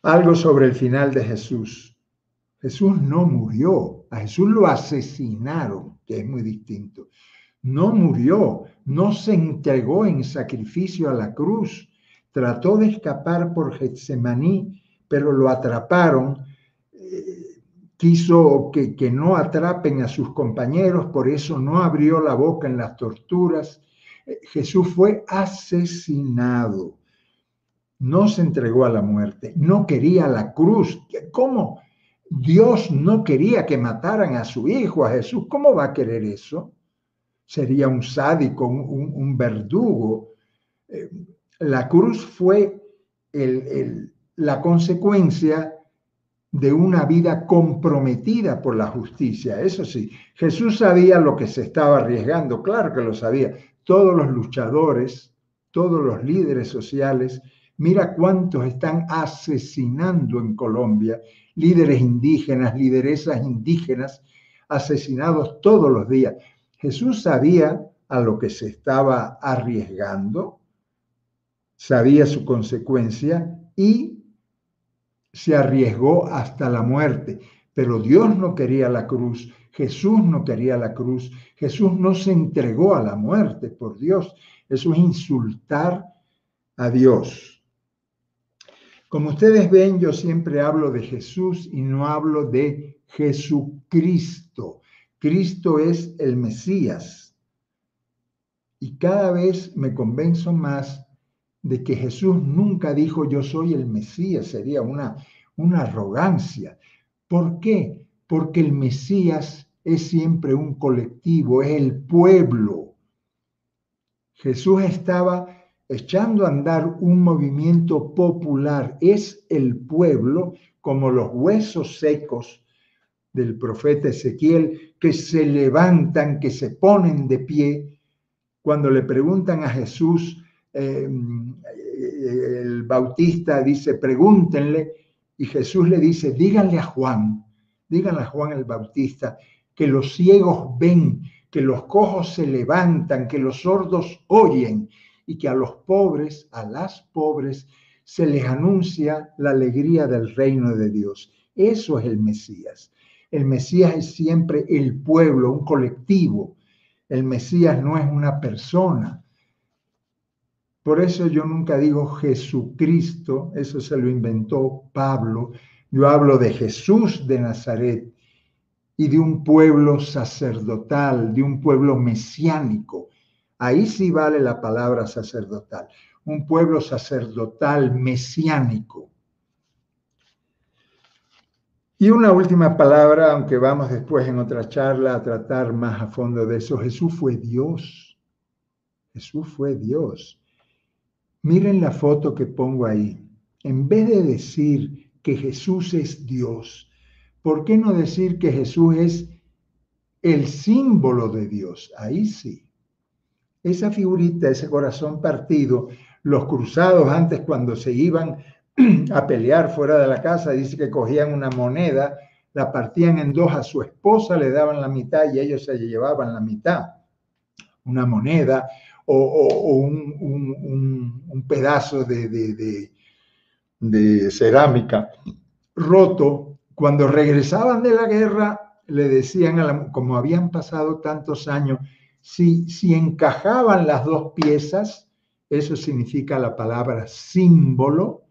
Algo sobre el final de Jesús. Jesús no murió, a Jesús lo asesinaron, que es muy distinto. No murió, no se entregó en sacrificio a la cruz trató de escapar por Getsemaní, pero lo atraparon. Eh, quiso que, que no atrapen a sus compañeros, por eso no abrió la boca en las torturas. Jesús fue asesinado. No se entregó a la muerte, no quería la cruz. ¿Cómo? Dios no quería que mataran a su hijo, a Jesús. ¿Cómo va a querer eso? Sería un sádico, un, un verdugo. Eh, la cruz fue la consecuencia de una vida comprometida por la justicia. Eso sí, Jesús sabía lo que se estaba arriesgando, claro que lo sabía. Todos los luchadores, todos los líderes sociales, mira cuántos están asesinando en Colombia, líderes indígenas, lideresas indígenas, asesinados todos los días. Jesús sabía a lo que se estaba arriesgando sabía su consecuencia y se arriesgó hasta la muerte. Pero Dios no quería la cruz, Jesús no quería la cruz, Jesús no se entregó a la muerte por Dios. Eso es insultar a Dios. Como ustedes ven, yo siempre hablo de Jesús y no hablo de Jesucristo. Cristo es el Mesías. Y cada vez me convenzo más de que Jesús nunca dijo yo soy el Mesías, sería una, una arrogancia. ¿Por qué? Porque el Mesías es siempre un colectivo, es el pueblo. Jesús estaba echando a andar un movimiento popular, es el pueblo como los huesos secos del profeta Ezequiel que se levantan, que se ponen de pie. Cuando le preguntan a Jesús, Em, el Bautista dice, pregúntenle, y Jesús le dice, díganle a Juan, díganle a Juan el Bautista, que los ciegos ven, que los cojos se levantan, que los sordos oyen, y que a los pobres, a las pobres, se les anuncia la alegría del reino de Dios. Eso es el Mesías. El Mesías es siempre el pueblo, un colectivo. El Mesías no es una persona. Por eso yo nunca digo Jesucristo, eso se lo inventó Pablo. Yo hablo de Jesús de Nazaret y de un pueblo sacerdotal, de un pueblo mesiánico. Ahí sí vale la palabra sacerdotal. Un pueblo sacerdotal mesiánico. Y una última palabra, aunque vamos después en otra charla a tratar más a fondo de eso. Jesús fue Dios. Jesús fue Dios. Miren la foto que pongo ahí. En vez de decir que Jesús es Dios, ¿por qué no decir que Jesús es el símbolo de Dios? Ahí sí. Esa figurita, ese corazón partido, los cruzados antes cuando se iban a pelear fuera de la casa, dice que cogían una moneda, la partían en dos a su esposa, le daban la mitad y ellos se llevaban la mitad. Una moneda, o, un, pedazo de, cerámica roto, cuando regresaban de la guerra, le decían, a como habían pasado tantos años, si, si encajaban las dos piezas, eso significa la palabra símbolo,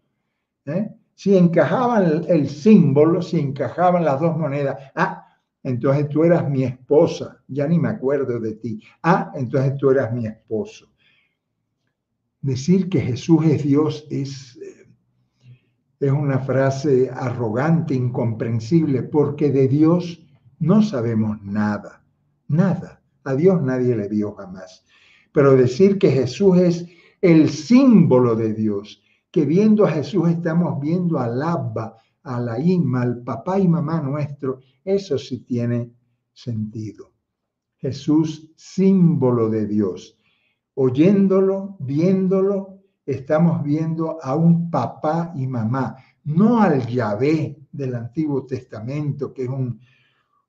¿eh? si encajaban el, símbolo, si encajaban las dos monedas, ah, entonces tú eras mi esposa, ya ni me acuerdo de ti. Ah, entonces tú eras mi esposo. Decir que Jesús es Dios es, es una frase arrogante, incomprensible, porque de Dios no sabemos nada, nada. A Dios nadie le vio jamás. Pero decir que Jesús es el símbolo de Dios, que viendo a Jesús estamos viendo al Abba, a la Ima, al papá y mamá nuestro, eso sí tiene sentido. Jesús, símbolo de Dios. Oyéndolo, viéndolo, estamos viendo a un papá y mamá, no al Yahvé del Antiguo Testamento, que es un,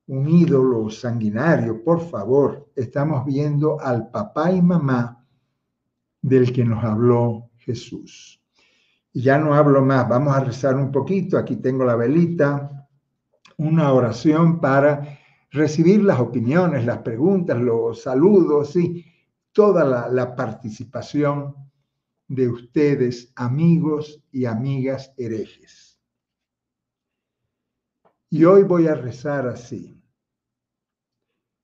un ídolo sanguinario, por favor, estamos viendo al papá y mamá del que nos habló Jesús. Y ya no hablo más, vamos a rezar un poquito, aquí tengo la velita, una oración para recibir las opiniones, las preguntas, los saludos, y toda la, la participación de ustedes, amigos y amigas herejes. Y hoy voy a rezar así.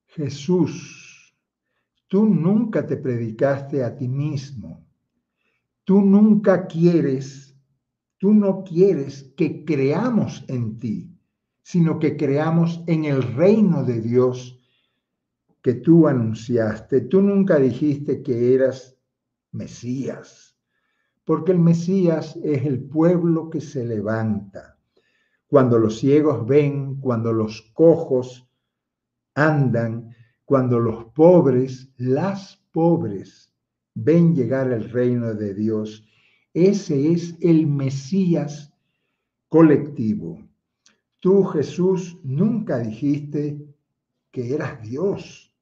Jesús, tú nunca te predicaste a ti mismo. Tú nunca quieres, tú no quieres que creamos en ti, sino que creamos en el reino de Dios que tú anunciaste. Tú nunca dijiste que eras Mesías, porque el Mesías es el pueblo que se levanta. Cuando los ciegos ven, cuando los cojos andan cuando los pobres, las pobres, ven llegar el reino de Dios. Ese es el Mesías colectivo. Tú, Jesús, nunca dijiste que eras Dios,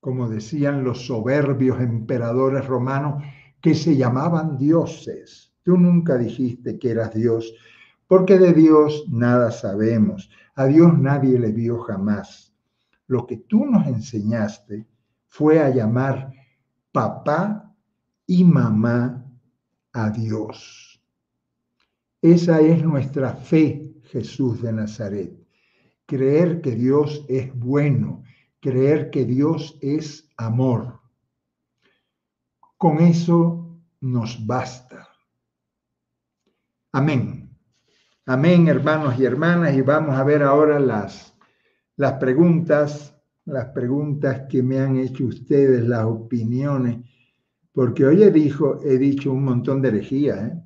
como decían los soberbios emperadores romanos que se llamaban dioses. Tú nunca dijiste que eras Dios, porque de Dios nada sabemos. A Dios nadie le vio jamás lo que tú nos enseñaste fue a llamar papá y mamá a Dios. Esa es nuestra fe, Jesús de Nazaret. Creer que Dios es bueno, creer que Dios es amor. Con eso nos basta. Amén. Amén, hermanos y hermanas, y vamos a ver ahora las las preguntas, las preguntas que me han hecho ustedes, las opiniones, porque hoy he, dicho, he dicho un montón de herejías, ¿eh?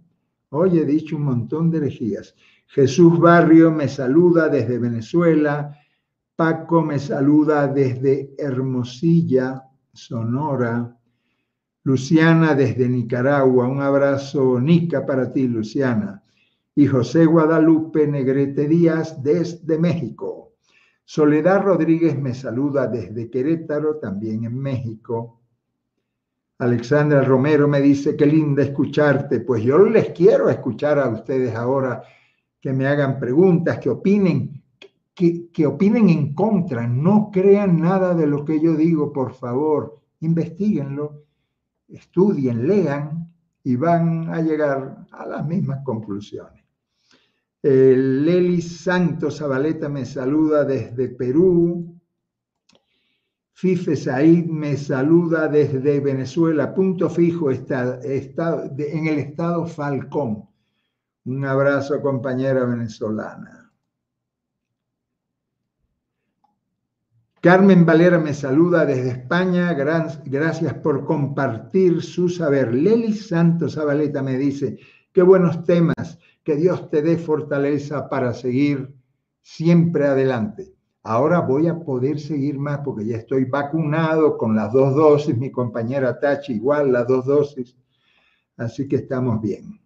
hoy he dicho un montón de herejías. Jesús Barrio me saluda desde Venezuela, Paco me saluda desde Hermosilla, Sonora, Luciana desde Nicaragua, un abrazo Nica para ti, Luciana, y José Guadalupe Negrete Díaz desde México. Soledad Rodríguez me saluda desde Querétaro, también en México. Alexandra Romero me dice, qué linda escucharte. Pues yo les quiero escuchar a ustedes ahora que me hagan preguntas, que opinen, que, que opinen en contra. No crean nada de lo que yo digo, por favor. Investíguenlo, estudien, lean y van a llegar a las mismas conclusiones. Eh, Leli Santos Zabaleta me saluda desde Perú. Fife Said me saluda desde Venezuela, punto fijo está, en el estado Falcón. Un abrazo, compañera venezolana. Carmen Valera me saluda desde España. gracias por compartir su saber. Leli Santos Zabaleta me dice, qué buenos temas que Dios te dé fortaleza para seguir siempre adelante. Ahora voy a poder seguir más porque ya estoy vacunado con las dos dosis, mi compañera Tachi igual, las dos dosis, así que estamos bien.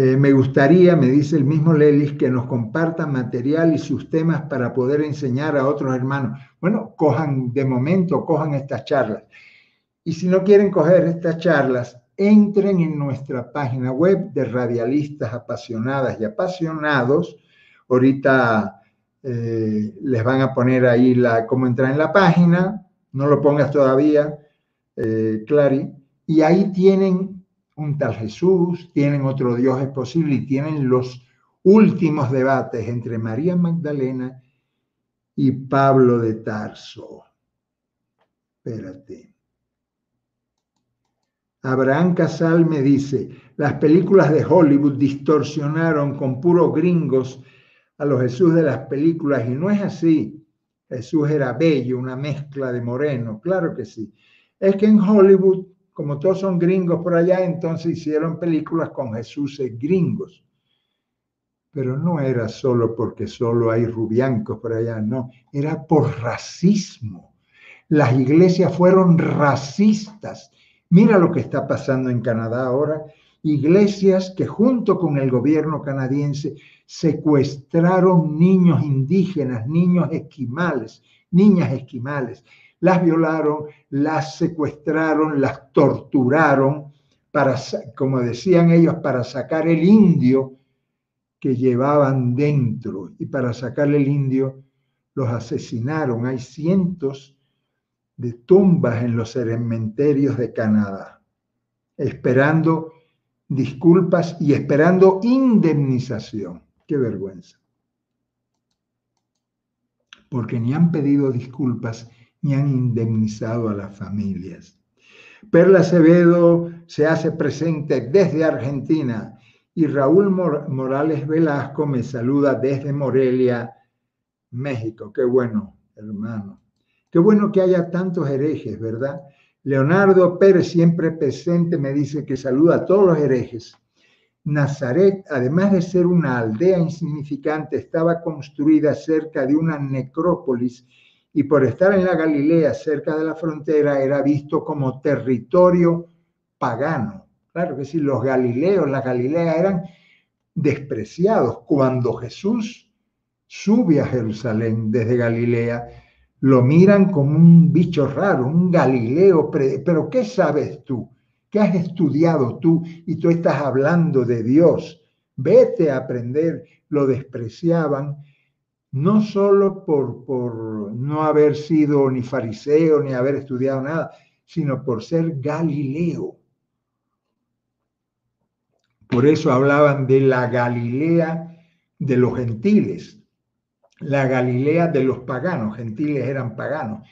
Eh, me gustaría, me dice el mismo Lelis, que nos compartan material y sus temas para poder enseñar a otros hermanos. Bueno, cojan de momento, cojan estas charlas. Y si no quieren coger estas charlas, entren en nuestra página web de radialistas apasionadas y apasionados. Ahorita eh, les van a poner ahí la, cómo entrar en la página, no lo pongas todavía, eh, Clary, y ahí tienen un tal Jesús, tienen otro Dios es posible y tienen los últimos debates entre María Magdalena y Pablo de Tarso. Espérate. Abraham Casal me dice, las películas de Hollywood distorsionaron con puros gringos a los Jesús de las películas y no es así. Jesús era bello, una mezcla de moreno, claro que sí. Es que en Hollywood, como todos son gringos por allá, entonces hicieron películas con Jesús gringos. Pero no era solo porque solo hay rubiancos por allá, no, era por racismo. Las iglesias fueron racistas. Mira lo que está pasando en Canadá ahora. Iglesias que junto con el gobierno canadiense secuestraron niños indígenas, niños esquimales, niñas esquimales. Las violaron, las secuestraron, las torturaron para, como decían ellos, para sacar el indio que llevaban dentro. Y para sacar el indio los asesinaron. Hay cientos de tumbas en los cementerios de Canadá, esperando disculpas y esperando indemnización. Qué vergüenza. Porque ni han pedido disculpas ni han indemnizado a las familias. Perla Acevedo se hace presente desde Argentina y Raúl Morales Velasco me saluda desde Morelia, México. Qué bueno, hermano. Qué bueno que haya tantos herejes, ¿verdad? Leonardo Pérez, siempre presente, me dice que saluda a todos los herejes. Nazaret, además de ser una aldea insignificante, estaba construida cerca de una necrópolis y por estar en la Galilea, cerca de la frontera, era visto como territorio pagano. Claro que sí, los galileos, la Galilea eran despreciados. Cuando Jesús sube a Jerusalén desde Galilea, lo miran como un bicho raro, un Galileo. Pero ¿qué sabes tú? ¿Qué has estudiado tú? Y tú estás hablando de Dios. Vete a aprender. Lo despreciaban no solo por, por no haber sido ni fariseo ni haber estudiado nada, sino por ser Galileo. Por eso hablaban de la Galilea de los gentiles, la Galilea de los paganos, gentiles eran paganos,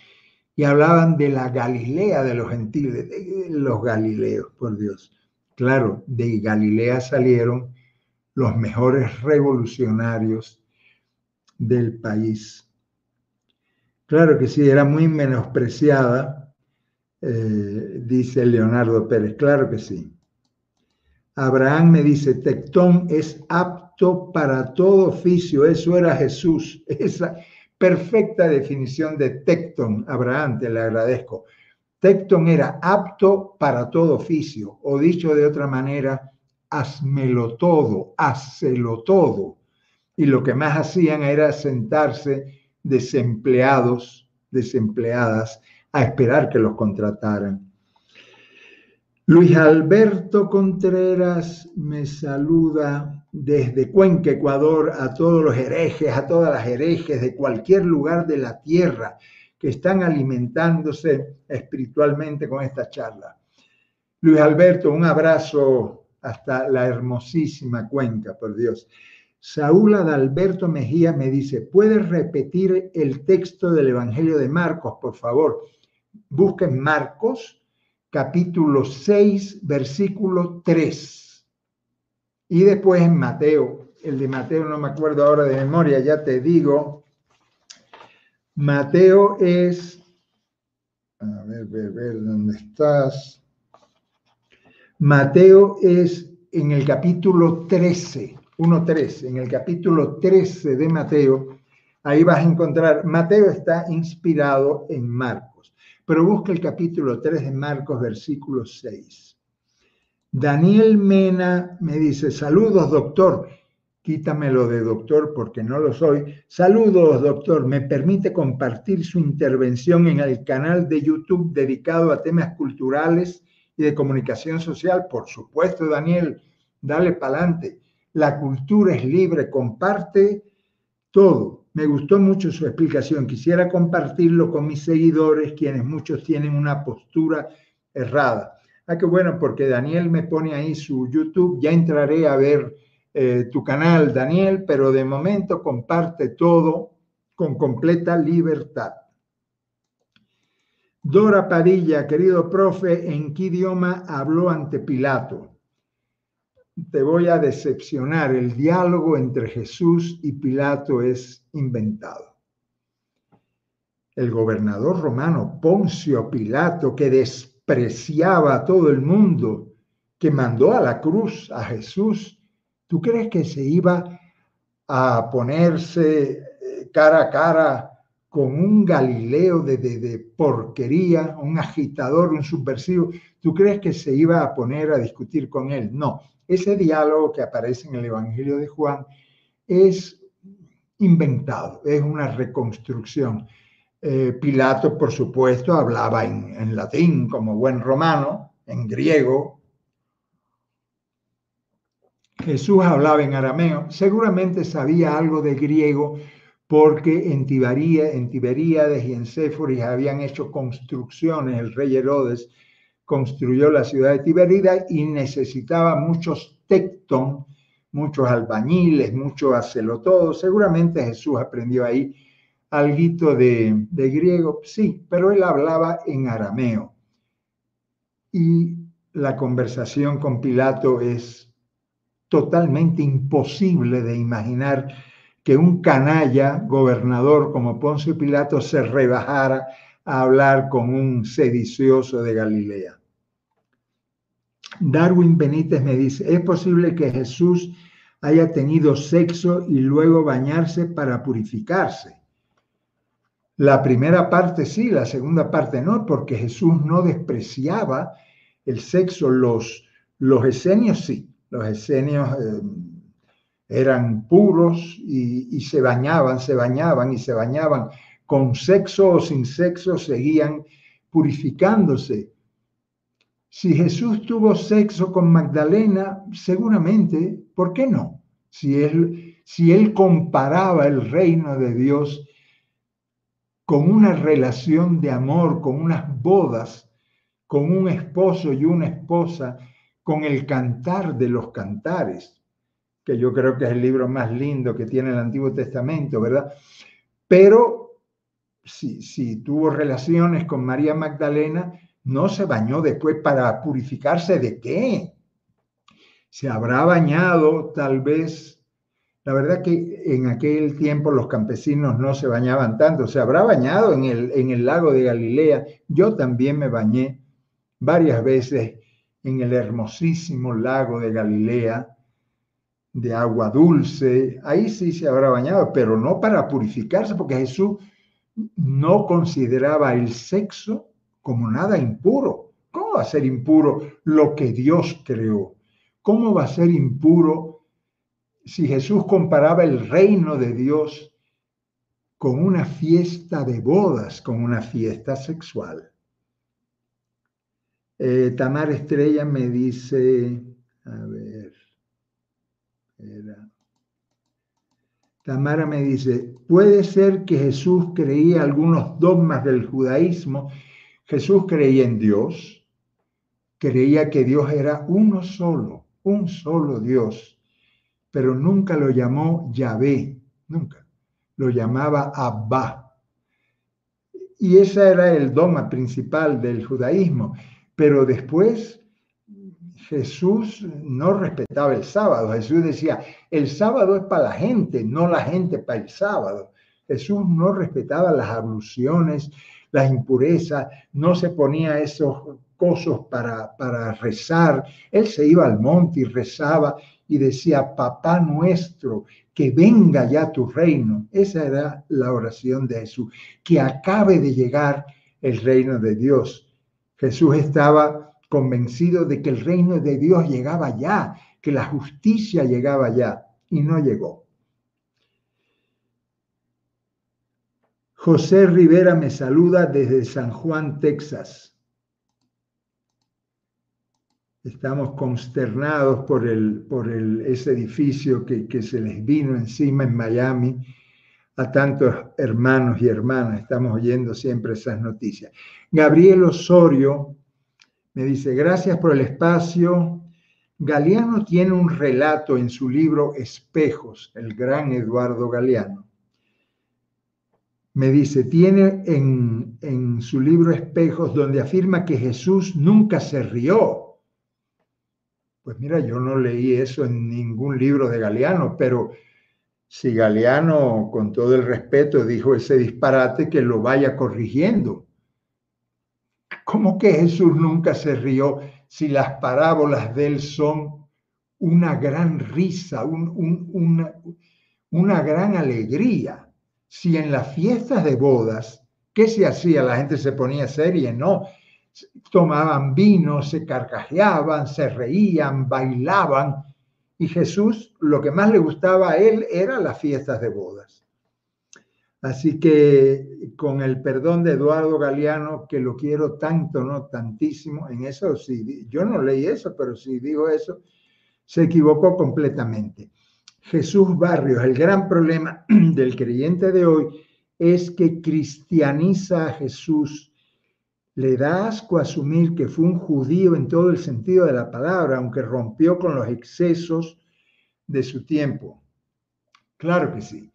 y hablaban de la Galilea de los gentiles, de los galileos, por Dios. Claro, de Galilea salieron los mejores revolucionarios del país. Claro que sí, era muy menospreciada, eh, dice Leonardo Pérez, claro que sí. Abraham me dice, Tectón es apto para todo oficio, eso era Jesús, esa perfecta definición de Tectón, Abraham, te le agradezco. Tectón era apto para todo oficio, o dicho de otra manera, hazmelo todo, hazlo todo y lo que más hacían era sentarse desempleados, desempleadas, a esperar que los contrataran. Luis Alberto Contreras me saluda desde Cuenca, Ecuador, a todos los herejes, a todas las herejes de cualquier lugar de la tierra que están alimentándose espiritualmente con esta charla. Luis Alberto, un abrazo hasta la hermosísima Cuenca, por Dios. Saúl Adalberto Mejía me dice, ¿puedes repetir el texto del Evangelio de Marcos, por favor? Busquen Marcos, capítulo 6, versículo 3. Y después en Mateo, el de Mateo no me acuerdo ahora de memoria, ya te digo. Mateo es, a ver, ver, ver, ¿dónde estás? Mateo es en el capítulo 13 1.3, en el capítulo 13 de Mateo, ahí vas a encontrar, Mateo está inspirado en Marcos, pero busca el capítulo 3 de Marcos, versículo 6. Daniel Mena me dice, saludos doctor, quítamelo de doctor porque no lo soy. Saludos doctor, me permite compartir su intervención en el canal de YouTube dedicado a temas culturales y de comunicación social. Por supuesto, Daniel, dale para adelante la cultura es libre, comparte todo. Me gustó mucho su explicación. Quisiera compartirlo con mis seguidores, quienes muchos tienen una postura errada. Ah, qué bueno, porque Daniel me pone ahí su YouTube. Ya entraré a ver eh, tu canal, Daniel, pero de momento comparte todo con completa libertad. Dora Padilla, querido profe, ¿en qué idioma habló ante Pilato? Te voy a decepcionar. El diálogo entre Jesús y Pilato es inventado. el gobernador romano Poncio Pilato, que despreciaba a todo el mundo, que mandó a la cruz a Jesús, ¿tú crees que se iba a ponerse eh, cara a cara con un Galileo de, de, porquería, un agitador, un subversivo? ¿Tú crees que se iba a poner a discutir con él? No, ese diálogo que aparece en el Evangelio de Juan es inventado, es una reconstrucción. Eh, Pilato, por supuesto, hablaba en, latín como buen romano, en griego. Jesús hablaba en arameo. Seguramente sabía algo de griego porque en, en Tiberíades y en Séforis habían hecho construcciones. El rey Herodes construyó la ciudad de Tiberíades y necesitaba muchos tectón, muchos albañiles, muchos todo. Seguramente Jesús aprendió ahí algo de griego, sí, pero él hablaba en arameo. Y la conversación con Pilato es totalmente imposible de imaginar que un canalla gobernador como Poncio Pilato se rebajara a hablar con un sedicioso de Galilea. Darwin Benítez me dice, es posible que Jesús haya tenido sexo y luego bañarse para purificarse. La primera parte sí, la segunda parte no, porque Jesús no despreciaba el sexo. Los, los esenios sí, los esenios eh, eran puros y, y se bañaban, se bañaban y se bañaban. Con sexo o sin sexo seguían purificándose. Si Jesús tuvo sexo con Magdalena, seguramente, ¿por qué no? Si él, comparaba el reino de Dios con una relación de amor, con unas bodas, con un esposo y una esposa, con el cantar de los cantares, que yo creo que es el libro más lindo que tiene el Antiguo Testamento, ¿verdad? Pero si, tuvo relaciones con María Magdalena, no se bañó después para purificarse de qué. Se habrá bañado tal vez la verdad que en aquel tiempo los campesinos no se bañaban tanto, se habrá bañado en el, en el lago de Galilea. Yo también me bañé varias veces en el hermosísimo lago de Galilea, de agua dulce. Ahí sí se habrá bañado, pero no para purificarse, porque Jesús no consideraba el sexo como nada impuro. ¿Cómo va a ser impuro lo que Dios creó? ¿Cómo va a ser impuro si Jesús comparaba el reino de Dios con una fiesta de bodas, con una fiesta sexual. Eh, Tamar Estrella me dice, a ver, Tamara me dice, puede ser que Jesús creía algunos dogmas del judaísmo. Jesús creía en Dios, creía que Dios era uno solo, un solo Dios pero nunca lo llamó Yahvé, nunca. Lo llamaba Abba. Y ese era el dogma principal del judaísmo. Pero después Jesús no respetaba el sábado. Jesús decía, el sábado es para la gente, no la gente para el sábado. Jesús no respetaba las abluciones, las impurezas, no se ponía esos cosos para, para rezar. Él se iba al monte y rezaba y decía, papá nuestro, que venga ya tu reino. Esa era la oración de Jesús, que acabe de llegar el reino de Dios. Jesús estaba convencido de que el reino de Dios llegaba ya, que la justicia llegaba ya, y no llegó. José Rivera me saluda desde San Juan, Texas. Estamos consternados por, el, por el, ese edificio que, que se les vino encima en Miami a tantos hermanos y hermanas. Estamos oyendo siempre esas noticias. Gabriel Osorio me dice, gracias por el espacio. Galeano tiene un relato en su libro Espejos, el gran Eduardo Galeano. Me dice, tiene en, en su libro Espejos donde afirma que Jesús nunca se rió pues mira, yo no leí eso en ningún libro de Galeano, pero si Galeano, con todo el respeto, dijo ese disparate, que lo vaya corrigiendo. ¿Cómo que Jesús nunca se rió si las parábolas de él son una gran risa, una, una gran alegría? Si en las fiestas de bodas, ¿qué se hacía? La gente se ponía seria, no. Tomaban vino, se carcajeaban, se reían, bailaban y Jesús lo que más le gustaba a él era las fiestas de bodas. Así que con el perdón de Eduardo Galeano, que lo quiero tanto, no tantísimo, en eso sí, yo no leí eso, pero si digo eso, se equivocó completamente. Jesús Barrios, el gran problema del creyente de hoy es que cristianiza a Jesús le da asco asumir que fue un judío en todo el sentido de la palabra, aunque rompió con los excesos de su tiempo. Claro que sí.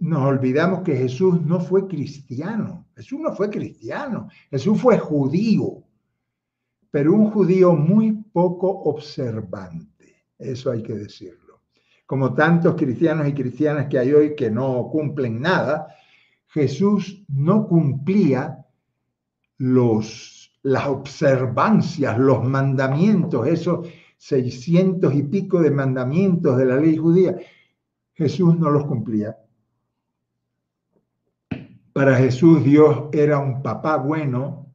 Nos olvidamos que Jesús no fue cristiano. Jesús no fue cristiano. Jesús fue judío, pero un judío muy poco observante. Eso hay que decirlo. Como tantos cristianos y cristianas que hay hoy que no cumplen nada, Jesús no cumplía los, las observancias, los mandamientos, esos seiscientos y pico de mandamientos de la ley judía, Jesús no los cumplía. Para Jesús Dios era un papá bueno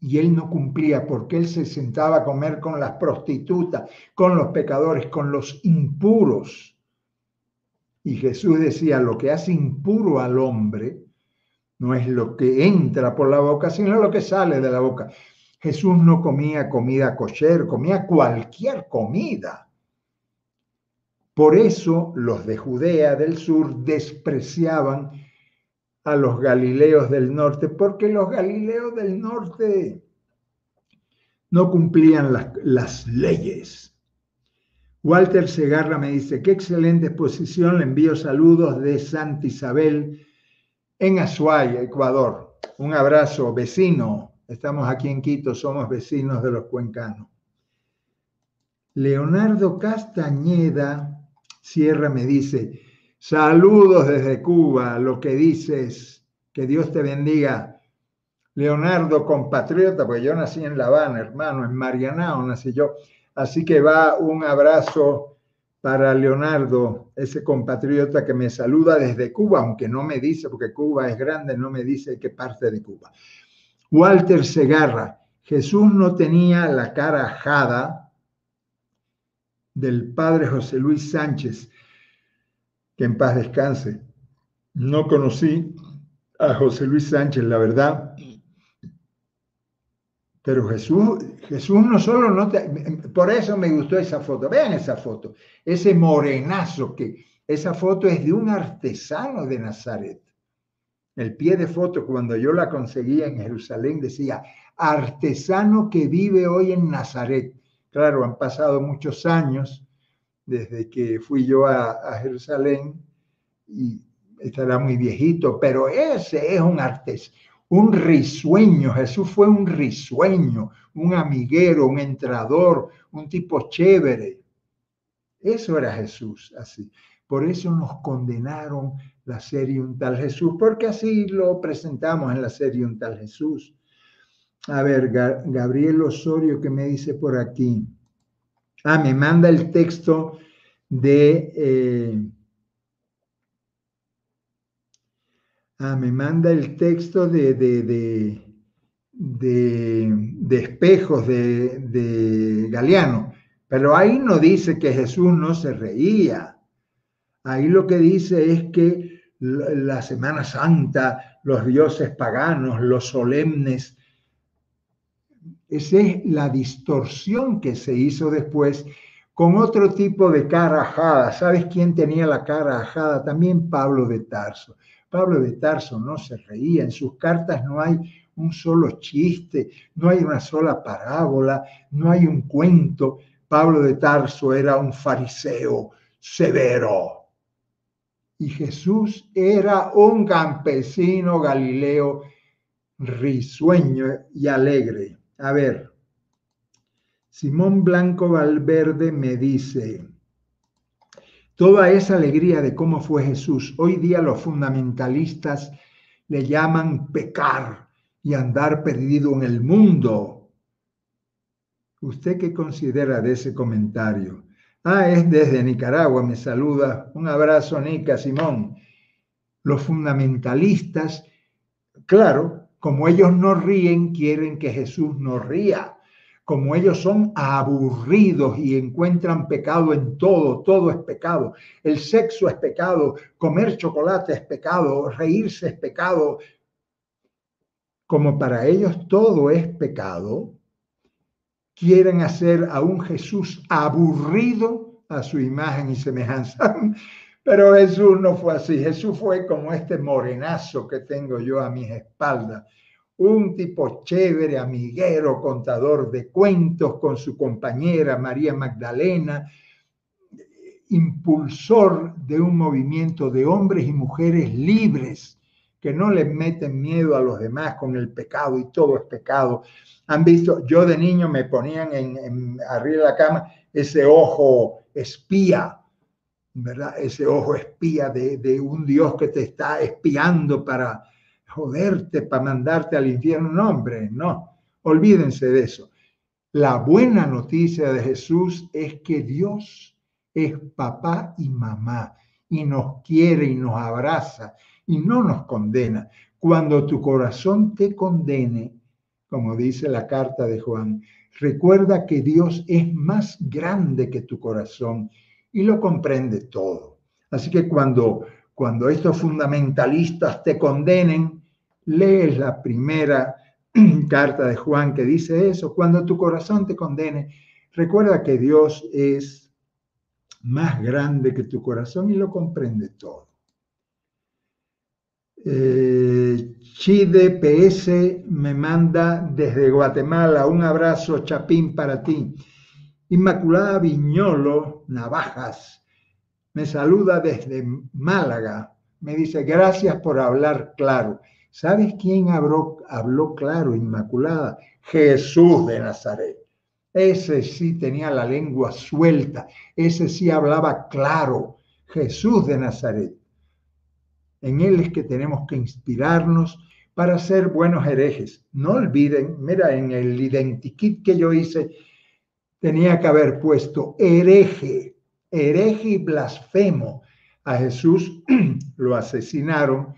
y él no cumplía porque él se sentaba a comer con las prostitutas, con los pecadores, con los impuros. Y Jesús decía, lo que hace impuro al hombre, no es lo que entra por la boca, sino lo que sale de la boca. Jesús no comía comida kosher, comía cualquier comida. Por eso los de Judea del sur despreciaban a los galileos del norte, porque los galileos del norte no cumplían las, leyes. Walter Segarra me dice, qué excelente exposición, le envío saludos de Santa Isabel, en Azuay, Ecuador. Un abrazo, vecino. Estamos aquí en Quito, somos vecinos de los cuencanos. Leonardo Castañeda Sierra me dice, saludos desde Cuba, lo que dices, que Dios te bendiga. Leonardo, compatriota, porque yo nací en La Habana, hermano, en Marianao nací yo. Así que va un abrazo para Leonardo, ese compatriota que me saluda desde Cuba, aunque no me dice, porque Cuba es grande, no me dice qué parte de Cuba. Walter Segarra, Jesús no tenía la cara ajada del padre José Luis Sánchez, que en paz descanse. No conocí a José Luis Sánchez, la verdad, pero Jesús, Jesús no solo no te, por eso me gustó esa foto. Vean esa foto, ese morenazo que esa foto es de un artesano de Nazaret. El pie de foto cuando yo la conseguía en Jerusalén decía artesano que vive hoy en Nazaret. Claro, han pasado muchos años desde que fui yo a, Jerusalén y estará muy viejito, pero ese es un artesano un risueño. Jesús fue un risueño, un amiguero, un entrador, un tipo chévere. Eso era Jesús, así. Por eso nos condenaron la serie Un tal Jesús, porque así lo presentamos en la serie Un tal Jesús. A ver, Gabriel Osorio, que me dice por aquí? Ah, me manda el texto de eh, Ah, me manda el texto de, de, de, espejos de, de Galeano, pero ahí no dice que Jesús no se reía. Ahí lo que dice es que la Semana Santa, los dioses paganos, los solemnes, esa es la distorsión que se hizo después con otro tipo de cara ajada. ¿Sabes quién tenía la cara ajada? También Pablo de Tarso. Pablo de Tarso no se reía, en sus cartas no hay un solo chiste, no hay una sola parábola, no hay un cuento. Pablo de Tarso era un fariseo severo. Y Jesús era un campesino galileo risueño y alegre. A ver, Simón Blanco Valverde me dice, toda esa alegría de cómo fue Jesús. Hoy día los fundamentalistas le llaman pecar y andar perdido en el mundo. ¿Usted qué considera de ese comentario? Ah, es desde Nicaragua, me saluda. Un abrazo, Nica, Simón. Los fundamentalistas, claro, como ellos no ríen, quieren que Jesús no ría como ellos son aburridos y encuentran pecado en todo, todo es pecado. El sexo es pecado, comer chocolate es pecado, reírse es pecado. Como para ellos todo es pecado, quieren hacer a un Jesús aburrido a su imagen y semejanza. Pero Jesús no fue así. Jesús fue como este morenazo que tengo yo a mis espaldas un tipo chévere, amiguero, contador de cuentos con su compañera María Magdalena, impulsor de un movimiento de hombres y mujeres libres que no le meten miedo a los demás con el pecado y todo es pecado. Han visto, yo de niño me ponían en, arriba de la cama ese ojo espía, ¿verdad? Ese ojo espía de, un Dios que te está espiando para, joderte para mandarte al infierno. No, hombre, no. Olvídense de eso. La buena noticia de Jesús es que Dios es papá y mamá y nos quiere y nos abraza y no nos condena. Cuando tu corazón te condene, como dice la carta de Juan, recuerda que Dios es más grande que tu corazón y lo comprende todo. Así que cuando, cuando estos fundamentalistas te condenen, lees la primera carta de Juan que dice eso, cuando tu corazón te condene, recuerda que Dios es más grande que tu corazón y lo comprende todo. Eh, Chide PS me manda desde Guatemala un abrazo chapín para ti. Inmaculada Viñolo Navajas me saluda desde Málaga. Me dice gracias por hablar claro. ¿Sabes quién habló, habló claro, Inmaculada? Jesús de Nazaret. Ese sí tenía la lengua suelta, ese sí hablaba claro, Jesús de Nazaret. En él es que tenemos que inspirarnos para ser buenos herejes. No olviden, mira, en el identikit que yo hice, tenía que haber puesto hereje, hereje y blasfemo. A Jesús lo asesinaron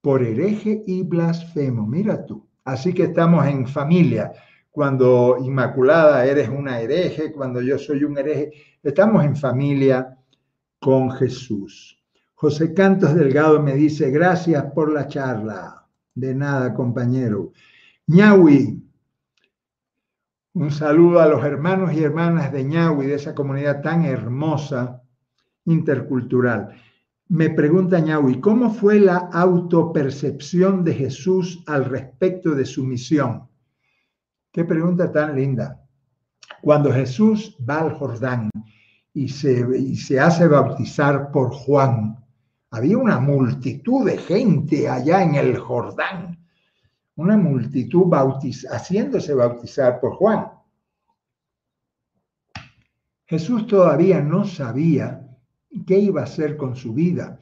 por hereje y blasfemo. Mira tú. Así que estamos en familia. Cuando Inmaculada eres una hereje, cuando yo soy un hereje, estamos en familia con Jesús. José Cantos Delgado me dice, gracias por la charla. De nada, compañero. Ñahui, un saludo a los hermanos y hermanas de Ñahui, de esa comunidad tan hermosa, intercultural. Me pregunta Ñaui, ¿cómo fue la autopercepción de Jesús al respecto de su misión? Qué pregunta tan linda. Cuando Jesús va al Jordán y se, y se hace bautizar por Juan, había una multitud de gente allá en el Jordán, una multitud haciéndose bautizar por Juan. Jesús todavía no sabía qué iba a hacer con su vida.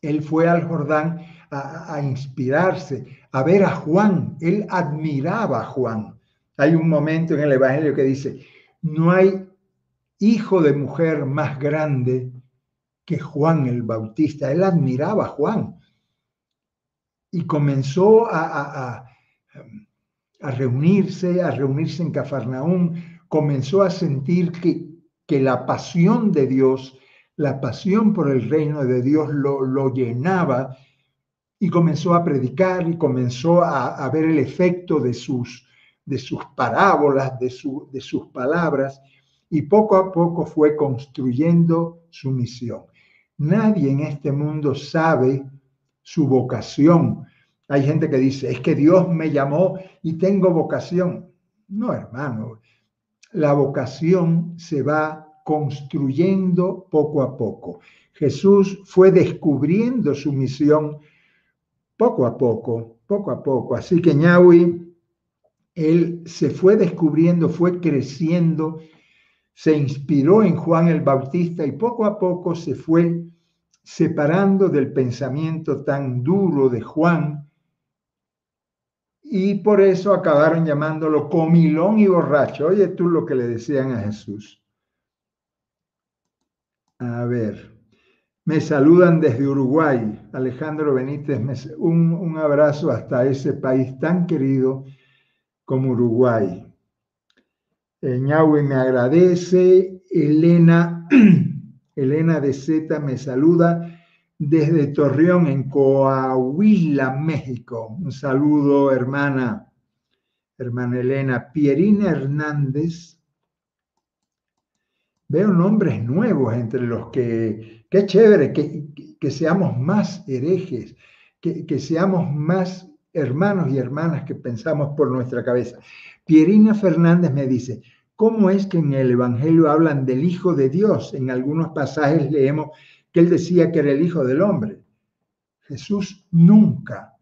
Él fue al Jordán a, inspirarse, a ver a Juan. Él admiraba a Juan. Hay un momento en el Evangelio que dice, no hay hijo de mujer más grande que Juan el Bautista. Él admiraba a Juan. Y comenzó a, a reunirse, a reunirse en Cafarnaún, comenzó a sentir que, que la pasión de Dios la pasión por el reino de Dios lo, llenaba y comenzó a predicar y comenzó a, ver el efecto de sus, de sus parábolas, de, de sus palabras, y poco a poco fue construyendo su misión. Nadie en este mundo sabe su vocación. Hay gente que dice, es que Dios me llamó y tengo vocación. No, hermano, la vocación se va construyendo poco a poco. Jesús fue descubriendo su misión poco a poco, poco a poco. Así que Ñahui, él se fue descubriendo, fue creciendo, se inspiró en Juan el Bautista y poco a poco se fue separando del pensamiento tan duro de Juan y por eso acabaron llamándolo comilón y borracho. Oye tú lo que le decían a Jesús. A ver, me saludan desde Uruguay, Alejandro Benítez, un, un abrazo hasta ese país tan querido como Uruguay. Eh, me agradece, Elena, Elena de Z me saluda desde Torreón, en Coahuila, México. Un saludo, hermana, hermana Elena. Pierina Hernández. Veo nombres nuevos entre los que, qué chévere, que, que seamos más herejes, que, que seamos más hermanos y hermanas que pensamos por nuestra cabeza. Pierina Fernández me dice, ¿cómo es que en el Evangelio hablan del Hijo de Dios? En algunos pasajes leemos que él decía que era el Hijo del Hombre. Jesús nunca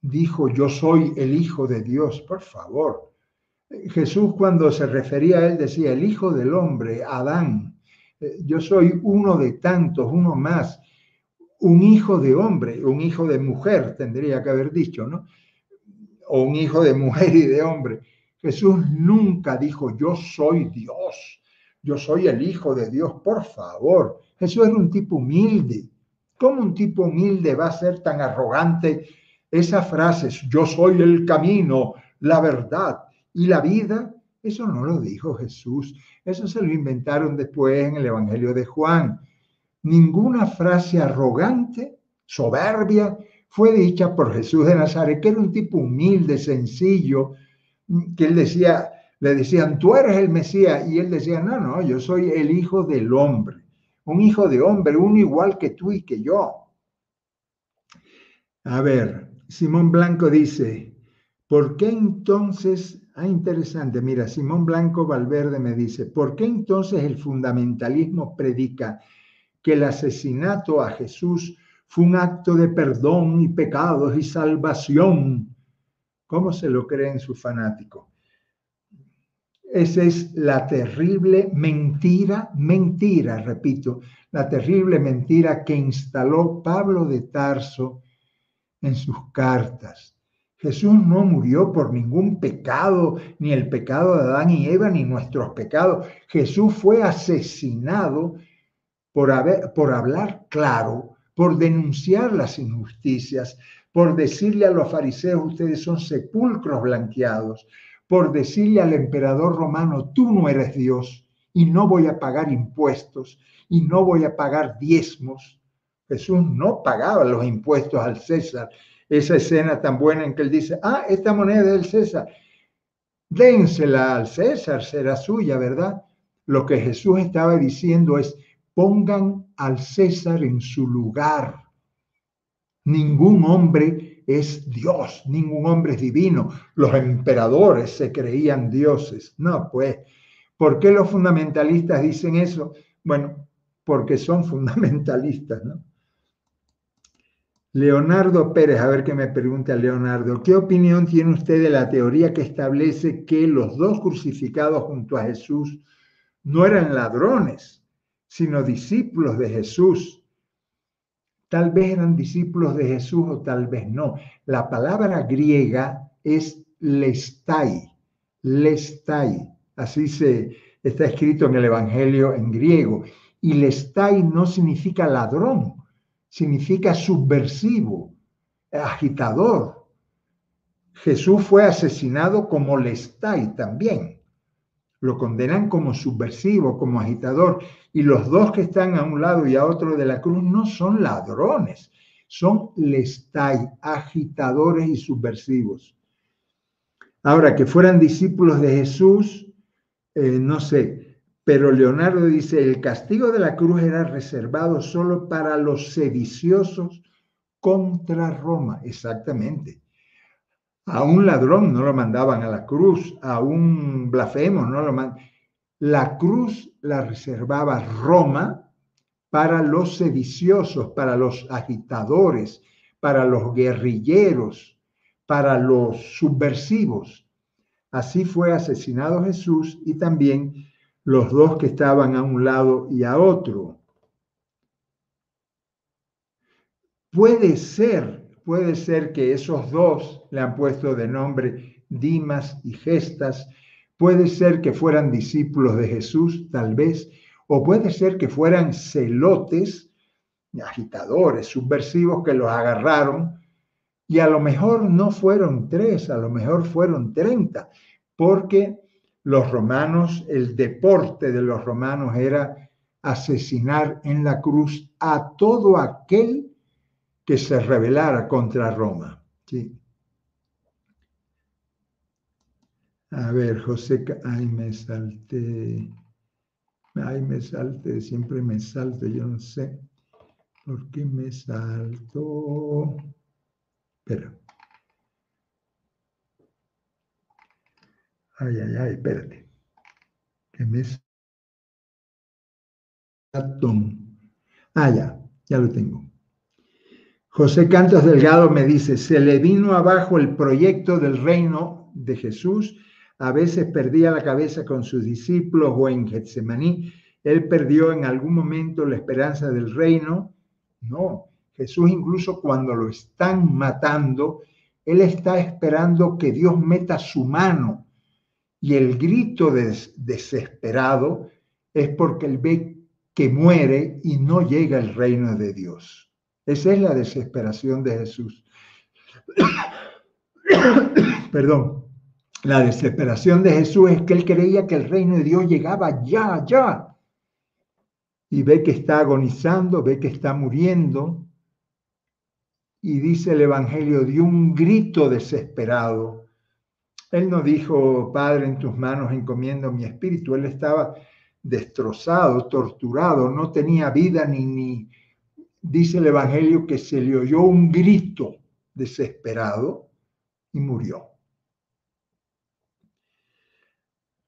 dijo, yo soy el Hijo de Dios, por favor. Jesús cuando se refería a él decía, el Hijo del Hombre, Adán, eh, yo soy uno de tantos, uno más un hijo de hombre, un hijo de mujer, tendría que haber dicho, ¿no? O un hijo de mujer y de hombre. Jesús nunca dijo, yo soy Dios, yo soy el hijo de Dios, por favor. Jesús era un tipo humilde. ¿Cómo un tipo humilde va a ser tan arrogante? Esa frase, yo soy el camino, la verdad y la vida, eso no lo dijo Jesús. Eso se lo inventaron después en el Evangelio de Juan. Ninguna frase arrogante, soberbia, fue dicha por Jesús de Nazaret, que era un tipo humilde, sencillo, que él decía, le decían, tú eres el Mesías, y él decía, no, no, yo soy el hijo del hombre, un hijo de hombre, uno igual que tú y que yo. A ver, Simón Blanco dice, ¿por qué entonces, ah, interesante, mira, Simón Blanco Valverde me dice, ¿por qué entonces el fundamentalismo predica que el asesinato a Jesús fue un acto de perdón y pecados y salvación. ¿Cómo se lo creen sus fanáticos? Esa es la terrible mentira, mentira, repito, la terrible mentira que instaló Pablo de Tarso en sus cartas. Jesús no murió por ningún pecado, ni el pecado de Adán y Eva, ni nuestros pecados. Jesús fue asesinado por, por hablar claro, por denunciar las injusticias, por decirle a los fariseos, ustedes son sepulcros blanqueados, por decirle al emperador romano, tú no eres Dios y no voy a pagar impuestos y no voy a pagar diezmos. Jesús no pagaba los impuestos al César. Esa escena tan buena en que él dice, ah, esta moneda es del César, dénsela al César, será suya, ¿verdad? Lo que Jesús estaba diciendo es, pongan al César en su lugar. Ningún hombre es Dios, ningún hombre es divino. Los emperadores se creían dioses. No, pues, ¿por qué los fundamentalistas dicen eso? Bueno, porque son fundamentalistas, ¿no? Leonardo Pérez, a ver qué me pregunta Leonardo, ¿qué opinión tiene usted de la teoría que establece que los dos crucificados junto a Jesús no eran ladrones, sino discípulos de Jesús. Tal vez eran discípulos de Jesús o tal vez no. La palabra griega es lestai, lestai. Así se está escrito en el Evangelio en griego. Y lestai no significa ladrón, significa subversivo, agitador. Jesús fue asesinado como lestai también lo condenan como subversivo, como agitador, y los dos que están a un lado y a otro de la cruz no son ladrones, son lestai, agitadores y subversivos. Ahora, que fueran discípulos de Jesús, eh, no sé, pero Leonardo dice, el castigo de la cruz era reservado solo para los sediciosos contra Roma, exactamente. A un ladrón no lo mandaban a la cruz, a un blasfemo no lo mandaban. La cruz la reservaba Roma para los sediciosos, para los agitadores, para los guerrilleros, para los subversivos. Así fue asesinado Jesús y también los dos que estaban a un lado y a otro. Puede ser, puede ser que esos dos le han puesto de nombre Dimas y Gestas, puede ser que fueran discípulos de Jesús, tal vez, o puede ser que fueran celotes, agitadores, subversivos que los agarraron. Y a lo mejor no fueron tres, a lo mejor fueron treinta, porque los romanos, el deporte de los romanos era asesinar en la cruz a todo aquel que se rebelara contra Roma. ¿sí? A ver, José, ay, me salté, ay, me salté, siempre me salto, yo no sé por qué me salto. Espera. Ay, ay, ay, espérate. Que me Ah, ya, ya lo tengo. José Cantos Delgado me dice, se le vino abajo el proyecto del reino de Jesús, a veces perdía la cabeza con sus discípulos o en Getsemaní, él perdió en algún momento la esperanza del reino. No, Jesús incluso cuando lo están matando, él está esperando que Dios meta su mano y el grito desesperado es porque él ve que muere y no llega el reino de Dios. Esa es la desesperación de Jesús. Perdón. La desesperación de Jesús es que él creía que el reino de Dios llegaba ya, ya. Y ve que está agonizando, ve que está muriendo. Y dice el Evangelio, dio un grito desesperado. Él no dijo, Padre, en tus manos encomiendo mi espíritu. Él estaba destrozado, torturado, no tenía vida ni, ni, dice el Evangelio que se le oyó un grito desesperado y murió.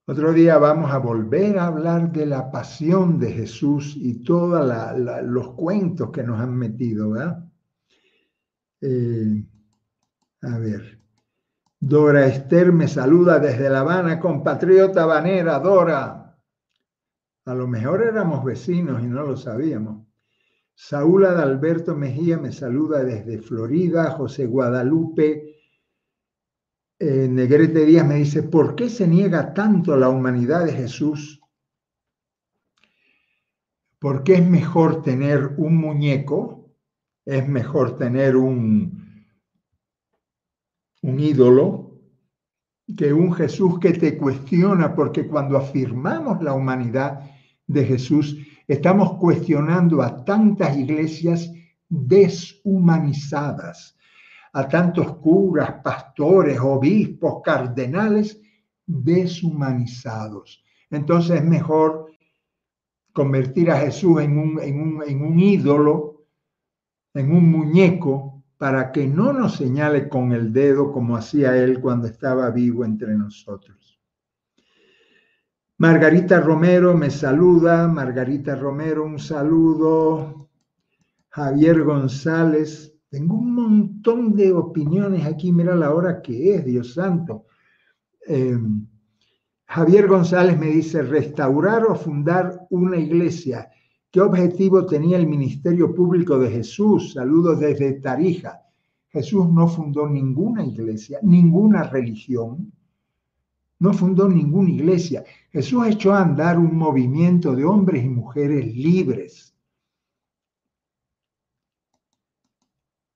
Otro día vamos a volver a hablar de la pasión de Jesús y todos los cuentos que nos han metido, ¿verdad? Eh, a ver. Dora Esther me saluda desde La Habana, compatriota banera, Dora. A lo mejor éramos vecinos y no lo sabíamos. Saúl Adalberto Mejía me saluda desde Florida, José Guadalupe eh, Negrete Díaz me dice, ¿por qué se niega tanto la humanidad de Jesús? Porque es mejor tener un muñeco, es mejor tener un, un ídolo que un Jesús que te cuestiona, porque cuando afirmamos la humanidad de Jesús, Estamos cuestionando a tantas iglesias deshumanizadas, a tantos curas, pastores, obispos, cardenales deshumanizados. Entonces es mejor convertir a Jesús en un, en un ídolo, en un muñeco, para que no nos señale con el dedo como hacía él cuando estaba vivo entre nosotros. Margarita Romero me saluda. Margarita Romero, un saludo. Javier González. Tengo un montón de opiniones aquí. Mira la hora que es, Dios santo. Em, Javier González me dice, restaurar o fundar una iglesia. ¿Qué objetivo tenía el Ministerio Público de Jesús? Saludos desde Tarija. Jesús no fundó ninguna iglesia, ninguna religión no fundó ninguna iglesia. Jesús echó a andar un movimiento de hombres y mujeres libres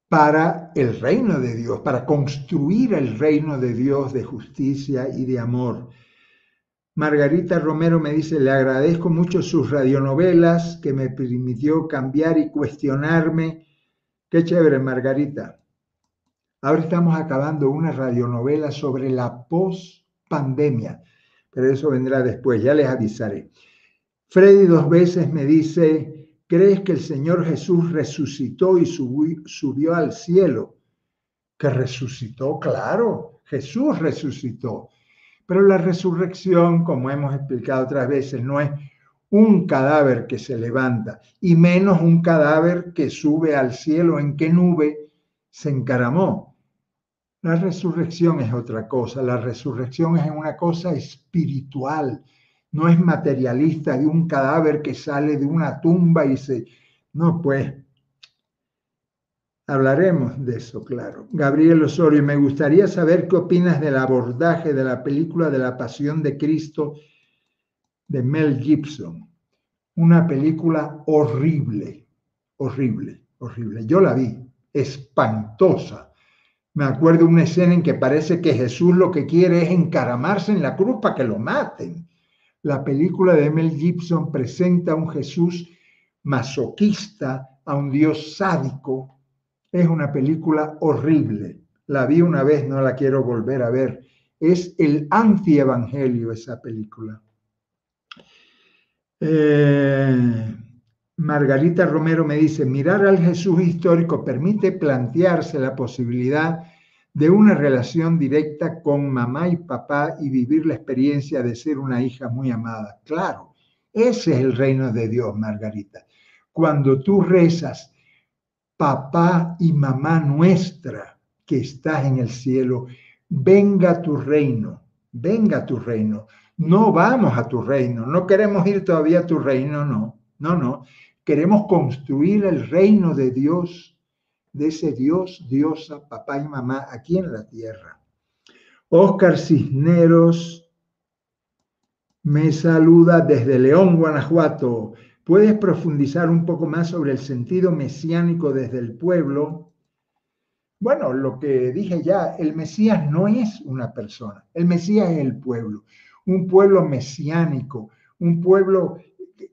para el reino de Dios, para construir el reino de Dios de justicia y de amor. Margarita Romero me dice, le agradezco mucho sus radionovelas que me permitió cambiar y cuestionarme. Qué chévere, Margarita. Ahora estamos acabando una radionovela sobre la pos pandemia, pero eso vendrá después, ya les avisaré. Freddy dos veces me dice, ¿crees que el Señor Jesús resucitó y subió, al cielo? Que resucitó, claro, Jesús resucitó. Pero la resurrección, como hemos explicado otras veces, no es un cadáver que se levanta, y menos un cadáver que sube al cielo en qué nube se encaramó. La resurrección es otra cosa, la resurrección es una cosa espiritual, no es materialista de un cadáver que sale de una tumba y se... No, pues, hablaremos de eso, claro. Gabriel Osorio, me gustaría saber qué opinas del abordaje de la película de la Pasión de Cristo de Mel Gibson. Una película horrible, horrible, horrible. Yo la vi, espantosa. Me acuerdo una escena en que parece que Jesús lo que quiere es encaramarse en la cruz para que lo maten. La película de Mel Gibson presenta a un Jesús masoquista, a un Dios sádico. Es una película horrible. La vi una vez, no la quiero volver a ver. Es el antievangelio esa película. Eh, Margarita Romero me dice, mirar al Jesús histórico permite plantearse la posibilidad de una relación directa con mamá y papá y vivir la experiencia de ser una hija muy amada. Claro, ese es el reino de Dios, Margarita. Cuando tú rezas, papá y mamá nuestra que estás en el cielo, venga tu reino, venga tu reino no vamos a tu reino, no queremos ir todavía a tu reino, no, no, no. Queremos construir el reino de Dios, de ese Dios, diosa, papá y mamá aquí en la tierra. Oscar Cisneros me saluda desde León, Guanajuato. ¿Puedes profundizar un poco más sobre el sentido mesiánico desde el pueblo? Bueno, lo que dije ya, el Mesías no es una persona, el Mesías es el pueblo un pueblo mesiánico, un pueblo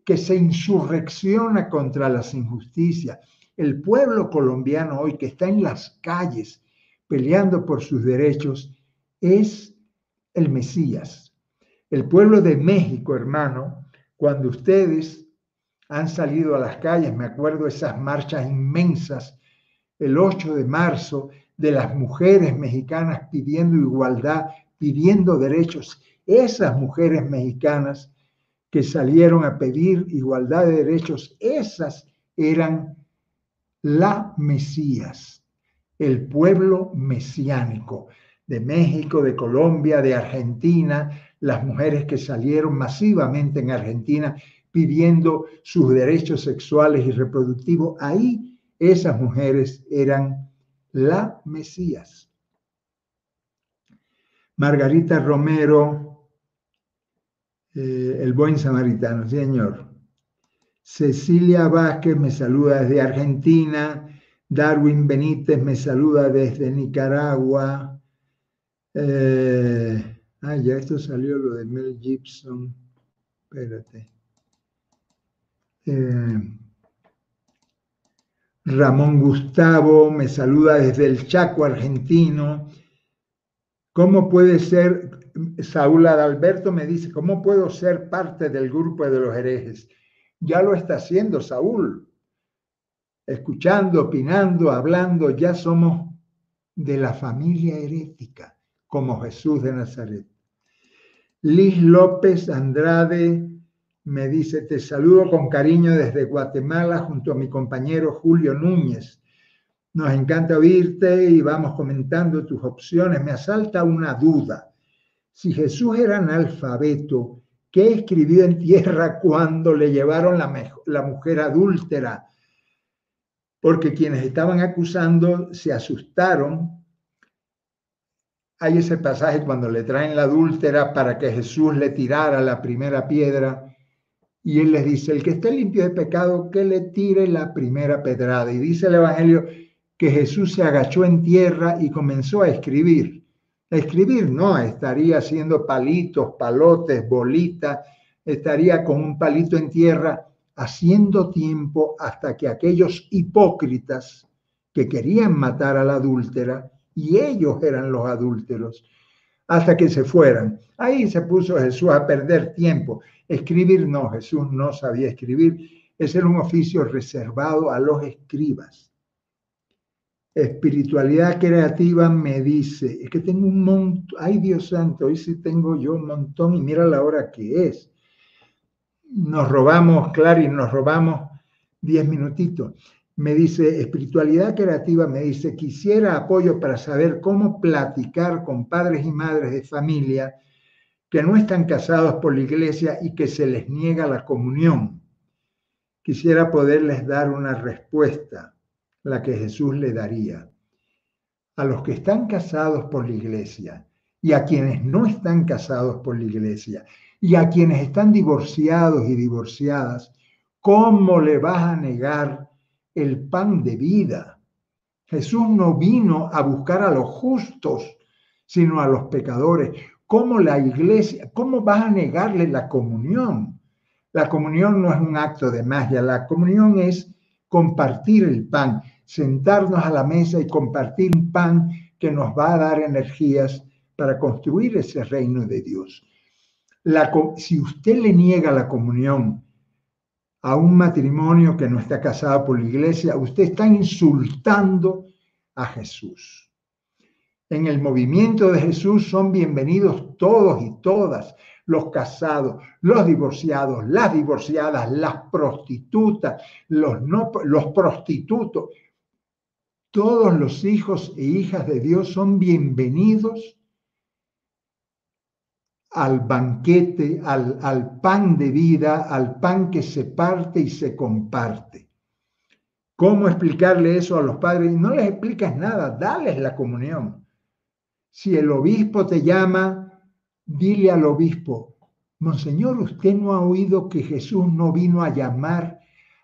que se insurrecciona contra las injusticias. El pueblo colombiano hoy que está en las calles peleando por sus derechos es el Mesías. El pueblo de México, hermano, cuando ustedes han salido a las calles, me acuerdo esas marchas inmensas, el 8 de marzo, de las mujeres mexicanas pidiendo igualdad, pidiendo derechos esas mujeres mexicanas que salieron a pedir igualdad de derechos, esas eran la Mesías, el pueblo mesiánico de México, de Colombia, de Argentina, las mujeres que salieron masivamente en Argentina pidiendo sus derechos sexuales y reproductivos. Ahí esas mujeres eran la Mesías. Margarita Romero eh, el buen samaritano, señor. Cecilia Vázquez me saluda desde Argentina. Darwin Benítez me saluda desde Nicaragua. Eh, ah, ya esto salió lo de Mel Gibson. Espérate. Eh, Ramón Gustavo me saluda desde el Chaco argentino. ¿Cómo puede ser Saúl Adalberto me dice, ¿cómo puedo ser parte del grupo de los herejes? Ya lo está haciendo Saúl, escuchando, opinando, hablando, ya somos de la familia herética, como Jesús de Nazaret. Liz López Andrade me dice, te saludo con cariño desde Guatemala junto a mi compañero Julio Núñez. Nos encanta oírte y vamos comentando tus opciones. Me asalta una duda. Si Jesús era analfabeto, ¿qué escribió en tierra cuando le llevaron la, la mujer adúltera? Porque quienes estaban acusando se asustaron. Hay ese pasaje cuando le traen la adúltera para que Jesús le tirara la primera piedra. Y él les dice, el que esté limpio de pecado, que le tire la primera pedrada. Y dice el Evangelio que Jesús se agachó en tierra y comenzó a escribir. Escribir no, estaría haciendo palitos, palotes, bolitas, estaría con un palito en tierra haciendo tiempo hasta que aquellos hipócritas que querían matar a la adúltera, y ellos eran los adúlteros, hasta que se fueran. Ahí se puso Jesús a perder tiempo. Escribir no, Jesús no sabía escribir. Ese era un oficio reservado a los escribas espiritualidad creativa me dice, es que tengo un montón, ay Dios santo, hoy sí tengo yo un montón y mira la hora que es. Nos robamos, claro, y nos robamos diez minutitos. Me dice, espiritualidad creativa, me dice, quisiera apoyo para saber cómo platicar con padres y madres de familia que no están casados por la iglesia y que se les niega la comunión. Quisiera poderles dar una respuesta, la que Jesús le daría. A los que están casados por la iglesia y a quienes no están casados por la iglesia y a quienes están divorciados y divorciadas, ¿cómo le vas a negar el pan de vida? Jesús no vino a buscar a los justos, sino a los pecadores. ¿Cómo la iglesia, cómo vas a negarle la comunión? La comunión no es un acto de magia, la comunión es compartir el pan, sentarnos a la mesa y compartir un pan que nos va a dar energías para construir ese reino de Dios. Si usted le niega la comunión a un matrimonio que no está casado por la iglesia, usted está insultando a Jesús. En el movimiento de Jesús son bienvenidos todos y todas, los casados, los divorciados, las divorciadas, las prostitutas, los, no, los prostitutos. Todos los hijos e hijas de Dios son bienvenidos al banquete, al, pan de vida, al pan que se parte y se comparte. ¿Cómo explicarle eso a los padres? No les explicas nada, dales la comunión. Si el obispo te llama, dile al obispo, Monseñor, usted no ha oído que Jesús no vino a llamar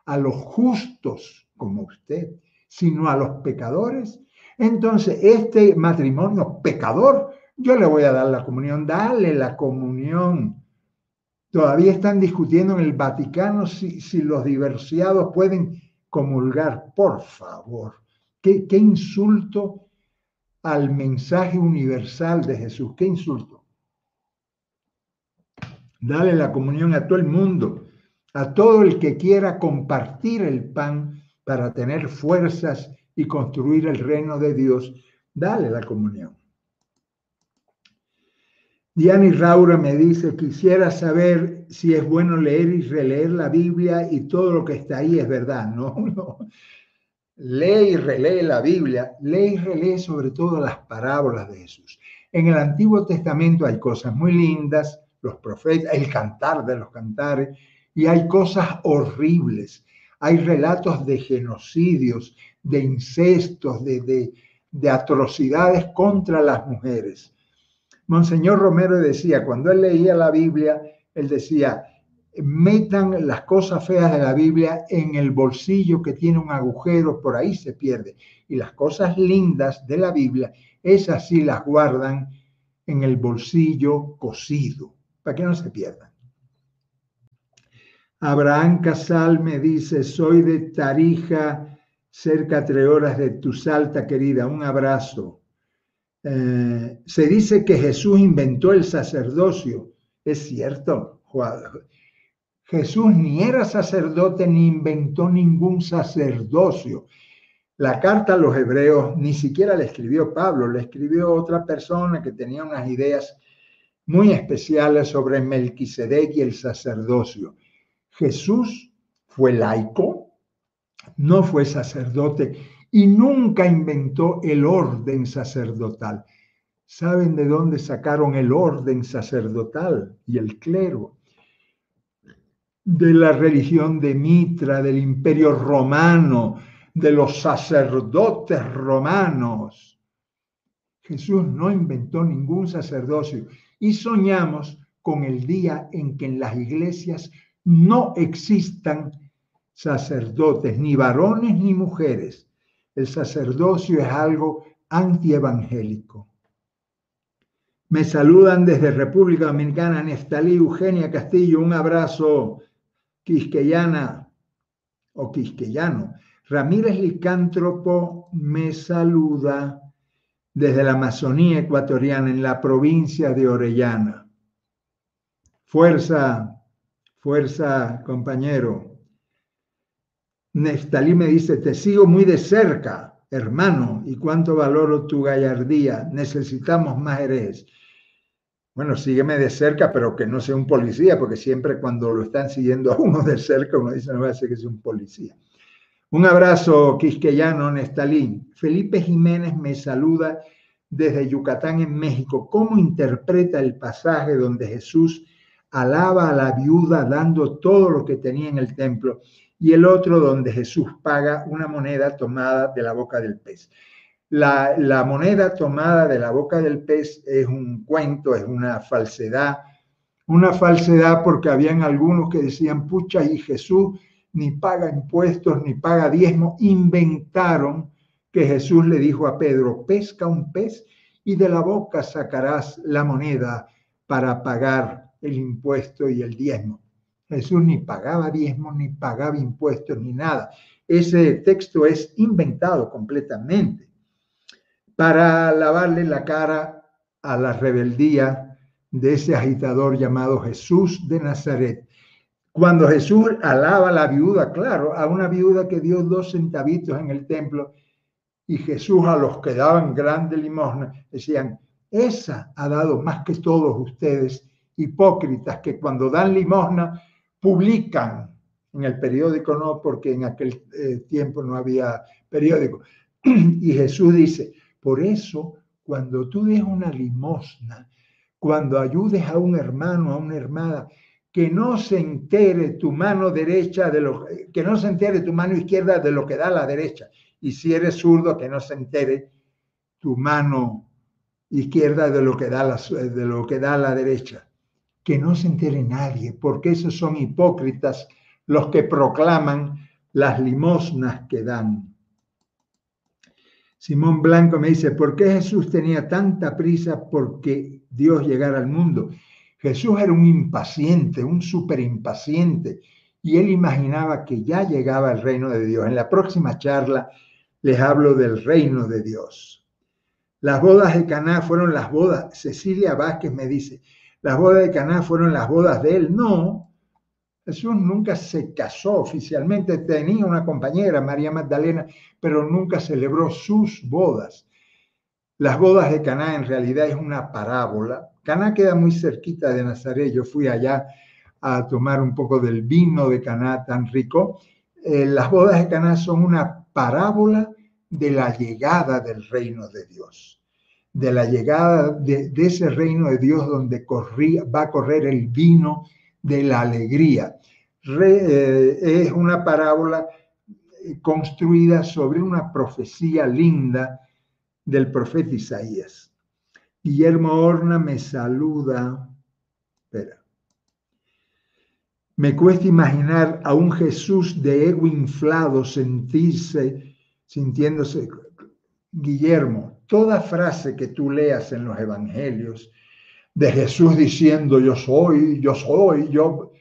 a los justos como usted, sino a los pecadores. Entonces, este matrimonio pecador yo le voy a dar la comunión, dale la comunión. Todavía están discutiendo en el Vaticano si, los divorciados pueden comulgar. Por favor, ¿Qué, qué insulto al mensaje universal de Jesús, qué insulto. Dale la comunión a todo el mundo, a todo el que quiera compartir el pan para tener fuerzas y construir el reino de Dios. Dale la comunión. Diana y Raura me dice, quisiera saber si es bueno leer y releer la Biblia y todo lo que está ahí es verdad. No, no. Lee y relee la Biblia, lee y relee sobre todo las parábolas de Jesús. En el Antiguo Testamento hay cosas muy lindas, los profetas, el cantar de los cantares, y hay cosas horribles. Hay relatos de genocidios, de incestos, de, de, de atrocidades contra las mujeres. Monseñor Romero decía, cuando él leía la Biblia, él decía, metan las cosas feas de la Biblia en el bolsillo que tiene un agujero, por ahí se pierde. Y las cosas lindas de la Biblia, esas sí las guardan en el bolsillo cosido, para que no se pierdan. Abraham Casal me dice, soy de Tarija, cerca de tres horas de tu salta querida, un abrazo. Eh, se dice que Jesús inventó el sacerdocio. Es cierto, Jesús ni era sacerdote ni inventó ningún sacerdocio. La carta a los hebreos ni siquiera la escribió Pablo, la escribió otra persona que tenía unas ideas muy especiales sobre Melquisedec y el sacerdocio. Jesús fue laico, no fue sacerdote y nunca inventó el orden sacerdotal. ¿Saben de dónde sacaron el orden sacerdotal y el clero? De la religión de Mitra, del imperio romano, de los sacerdotes romanos. Jesús no inventó ningún sacerdocio y soñamos con el día en que en las iglesias no existan sacerdotes, ni varones ni mujeres, el sacerdocio es algo antievangélico. Me saludan desde República Dominicana, Neftalí, Eugenia Castillo, un abrazo, quisqueyana o quisqueyano. Ramírez Licántropo me saluda desde la Amazonía ecuatoriana, en la provincia de Orellana. Fuerza, fuerza, compañero. Neftalí me dice, te sigo muy de cerca, hermano, y cuánto valoro tu gallardía. Necesitamos más herejes. Bueno, sígueme de cerca, pero que no sea un policía, porque siempre cuando lo están siguiendo a uno de cerca, uno dice, no va a ser que sea un policía. Un abrazo, quisqueyano, Nestalí. Felipe Jiménez me saluda desde Yucatán en México, cómo interpreta el pasaje donde Jesús alaba a la viuda dando todo lo que tenía en el templo y el otro donde Jesús paga una moneda tomada de la boca del pez. La, la, moneda tomada de la boca del pez es un cuento, es una falsedad, una falsedad porque habían algunos que decían, pucha, y Jesús ni paga impuestos, ni paga diezmo, inventaron que Jesús le dijo a Pedro, pesca un pez y de la boca sacarás la moneda para pagar el impuesto y el diezmo. Jesús ni pagaba diezmo, ni pagaba impuestos, ni nada. Ese texto es inventado completamente para lavarle la cara a la rebeldía de ese agitador llamado Jesús de Nazaret. Cuando Jesús alaba a la viuda, claro, a una viuda que dio dos centavitos en el templo, y Jesús a los que daban grande limosna decían, esa ha dado más que todos ustedes, hipócritas, que cuando dan limosna publican en el periódico, no, porque en aquel eh, tiempo no había periódico. Y Jesús dice, por eso, cuando tú des una limosna, cuando ayudes a un hermano, a una hermana, que no se entere tu mano derecha de lo que no se entere tu mano izquierda de lo que da la derecha. Y si eres zurdo, que no se entere tu mano izquierda de lo que da la, de lo que da la derecha. Que no se entere nadie, porque esos son hipócritas los que proclaman las limosnas que dan. Simón Blanco me dice, ¿por qué Jesús tenía tanta prisa porque Dios llegara al mundo? Jesús era un impaciente, un súper impaciente, y él imaginaba que ya llegaba el reino de Dios. En la próxima charla les hablo del reino de Dios. Las bodas de Caná fueron las bodas, Cecilia Vázquez me dice, las bodas de Caná fueron las bodas de él. No, Jesús nunca se casó oficialmente, tenía una compañera, María Magdalena, pero nunca celebró sus bodas. Las bodas de Caná en realidad es una parábola. Caná queda muy cerquita de Nazaret. Yo fui allá a tomar un poco del vino de Caná tan rico. Eh, las bodas de Caná son una parábola de la llegada del reino de Dios, de la llegada de, ese reino de Dios donde va a correr el vino de la alegría. Eh, es una parábola construida sobre una profecía linda del profeta Isaías. Guillermo Horna me saluda. Espera. Me cuesta imaginar a un Jesús de ego inflado sentirse, sintiéndose. Guillermo, toda frase que tú leas en los evangelios de Jesús diciendo yo soy, yo soy, yo,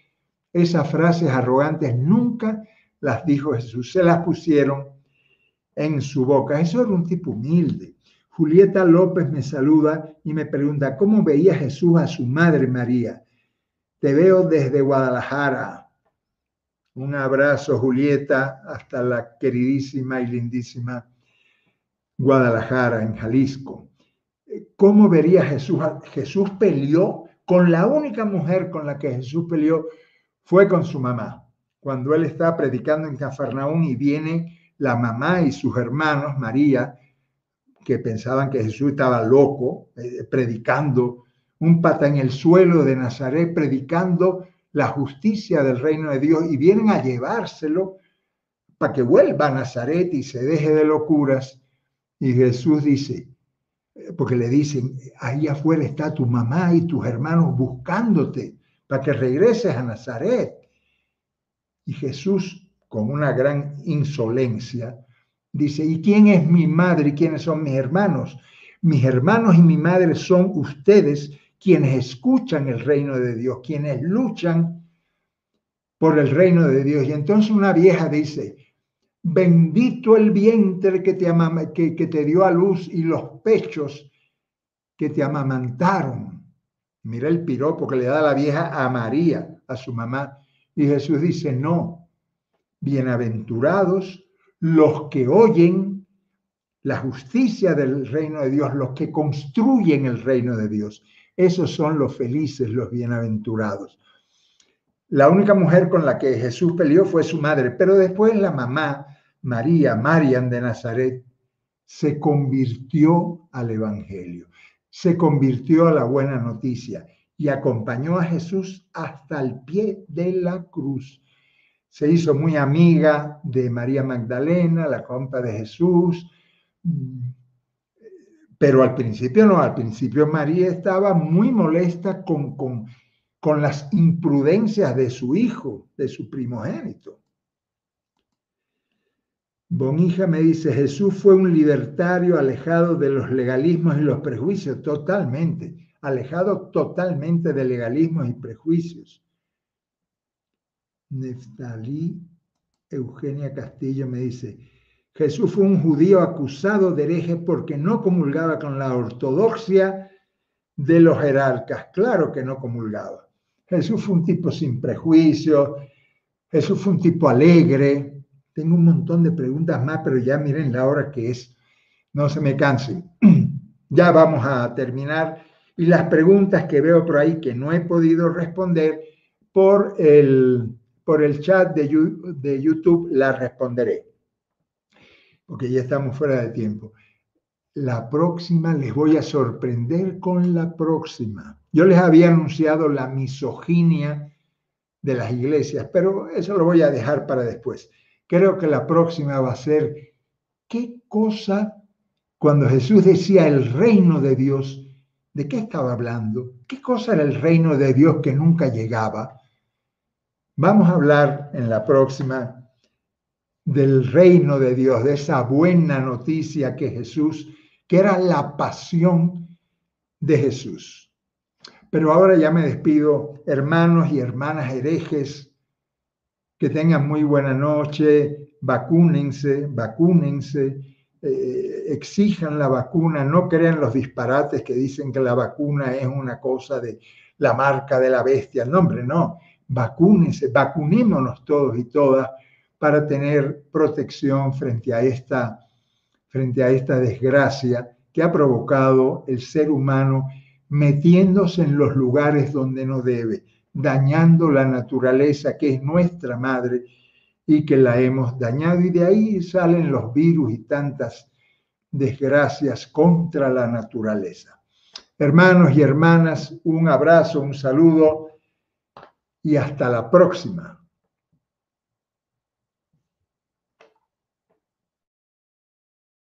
esas frases arrogantes nunca las dijo Jesús, se las pusieron en su boca. Eso era un tipo humilde. Julieta López me saluda y me pregunta, ¿cómo veía Jesús a su madre María? Te veo desde Guadalajara. Un abrazo, Julieta, hasta la queridísima y lindísima Guadalajara, en Jalisco. ¿Cómo vería Jesús? Jesús peleó con la única mujer con la que Jesús peleó, fue con su mamá. Cuando él está predicando en Cafarnaún y viene la mamá y sus hermanos, María, que pensaban que Jesús estaba loco, eh, predicando un pata en el suelo de Nazaret, predicando la justicia del reino de Dios y vienen a llevárselo para que vuelva a Nazaret y se deje de locuras. Y Jesús dice, porque le dicen, ahí afuera está tu mamá y tus hermanos buscándote para que regreses a Nazaret. Y Jesús, con una gran insolencia, Dice, ¿y quién es mi madre y quiénes son mis hermanos? Mis hermanos y mi madre son ustedes quienes escuchan el reino de Dios, quienes luchan por el reino de Dios. Y entonces una vieja dice, bendito el vientre que te, que, que te dio a luz y los pechos que te amamantaron. Mira el piropo que le da la vieja a María, a su mamá. Y Jesús dice, no, bienaventurados los que oyen la justicia del reino de Dios, los que construyen el reino de Dios. Esos son los felices, los bienaventurados. La única mujer con la que Jesús peleó fue su madre, pero después la mamá, María, Marian de Nazaret, se convirtió al Evangelio, se convirtió a la buena noticia y acompañó a Jesús hasta el pie de la cruz. Se hizo muy amiga de María Magdalena, la compa de Jesús, pero al principio no, al principio María estaba muy molesta con, con, con las imprudencias de su hijo, de su primogénito. Bonija me dice, Jesús fue un libertario alejado de los legalismos y los prejuicios, totalmente, alejado totalmente de legalismos y prejuicios. Neftalí Eugenia Castillo me dice, Jesús fue un judío acusado de hereje porque no comulgaba con la ortodoxia de los jerarcas. Claro que no comulgaba. Jesús fue un tipo sin prejuicios, Jesús fue un tipo alegre. Tengo un montón de preguntas más, pero ya miren la hora que es. No se me cansen. Ya vamos a terminar. Y las preguntas que veo por ahí que no he podido responder por el, por el chat de, de YouTube las responderé porque ya estamos fuera de tiempo. La próxima les voy a sorprender con la próxima. Yo les había anunciado la misoginia de las iglesias, pero eso lo voy a dejar para después. Creo que la próxima va a ser qué cosa cuando Jesús decía el reino de Dios, ¿de qué estaba hablando? ¿Qué cosa era el reino de Dios que nunca llegaba? Vamos a hablar en la próxima del reino de Dios, de esa buena noticia que Jesús, que era la pasión de Jesús. Pero ahora ya me despido, hermanos y hermanas herejes, que tengan muy buena noche, vacúnense, vacúnense, eh, exijan la vacuna, no crean los disparates que dicen que la vacuna es una cosa de la marca de la bestia. No, hombre, no, vacúnense, vacunémonos todos y todas para tener protección frente a esta, frente a esta desgracia que ha provocado el ser humano metiéndose en los lugares donde no debe, dañando la naturaleza que es nuestra madre y que la hemos dañado. Y de ahí salen los virus y tantas desgracias contra la naturaleza. Hermanos y hermanas, un abrazo, un saludo y hasta la próxima.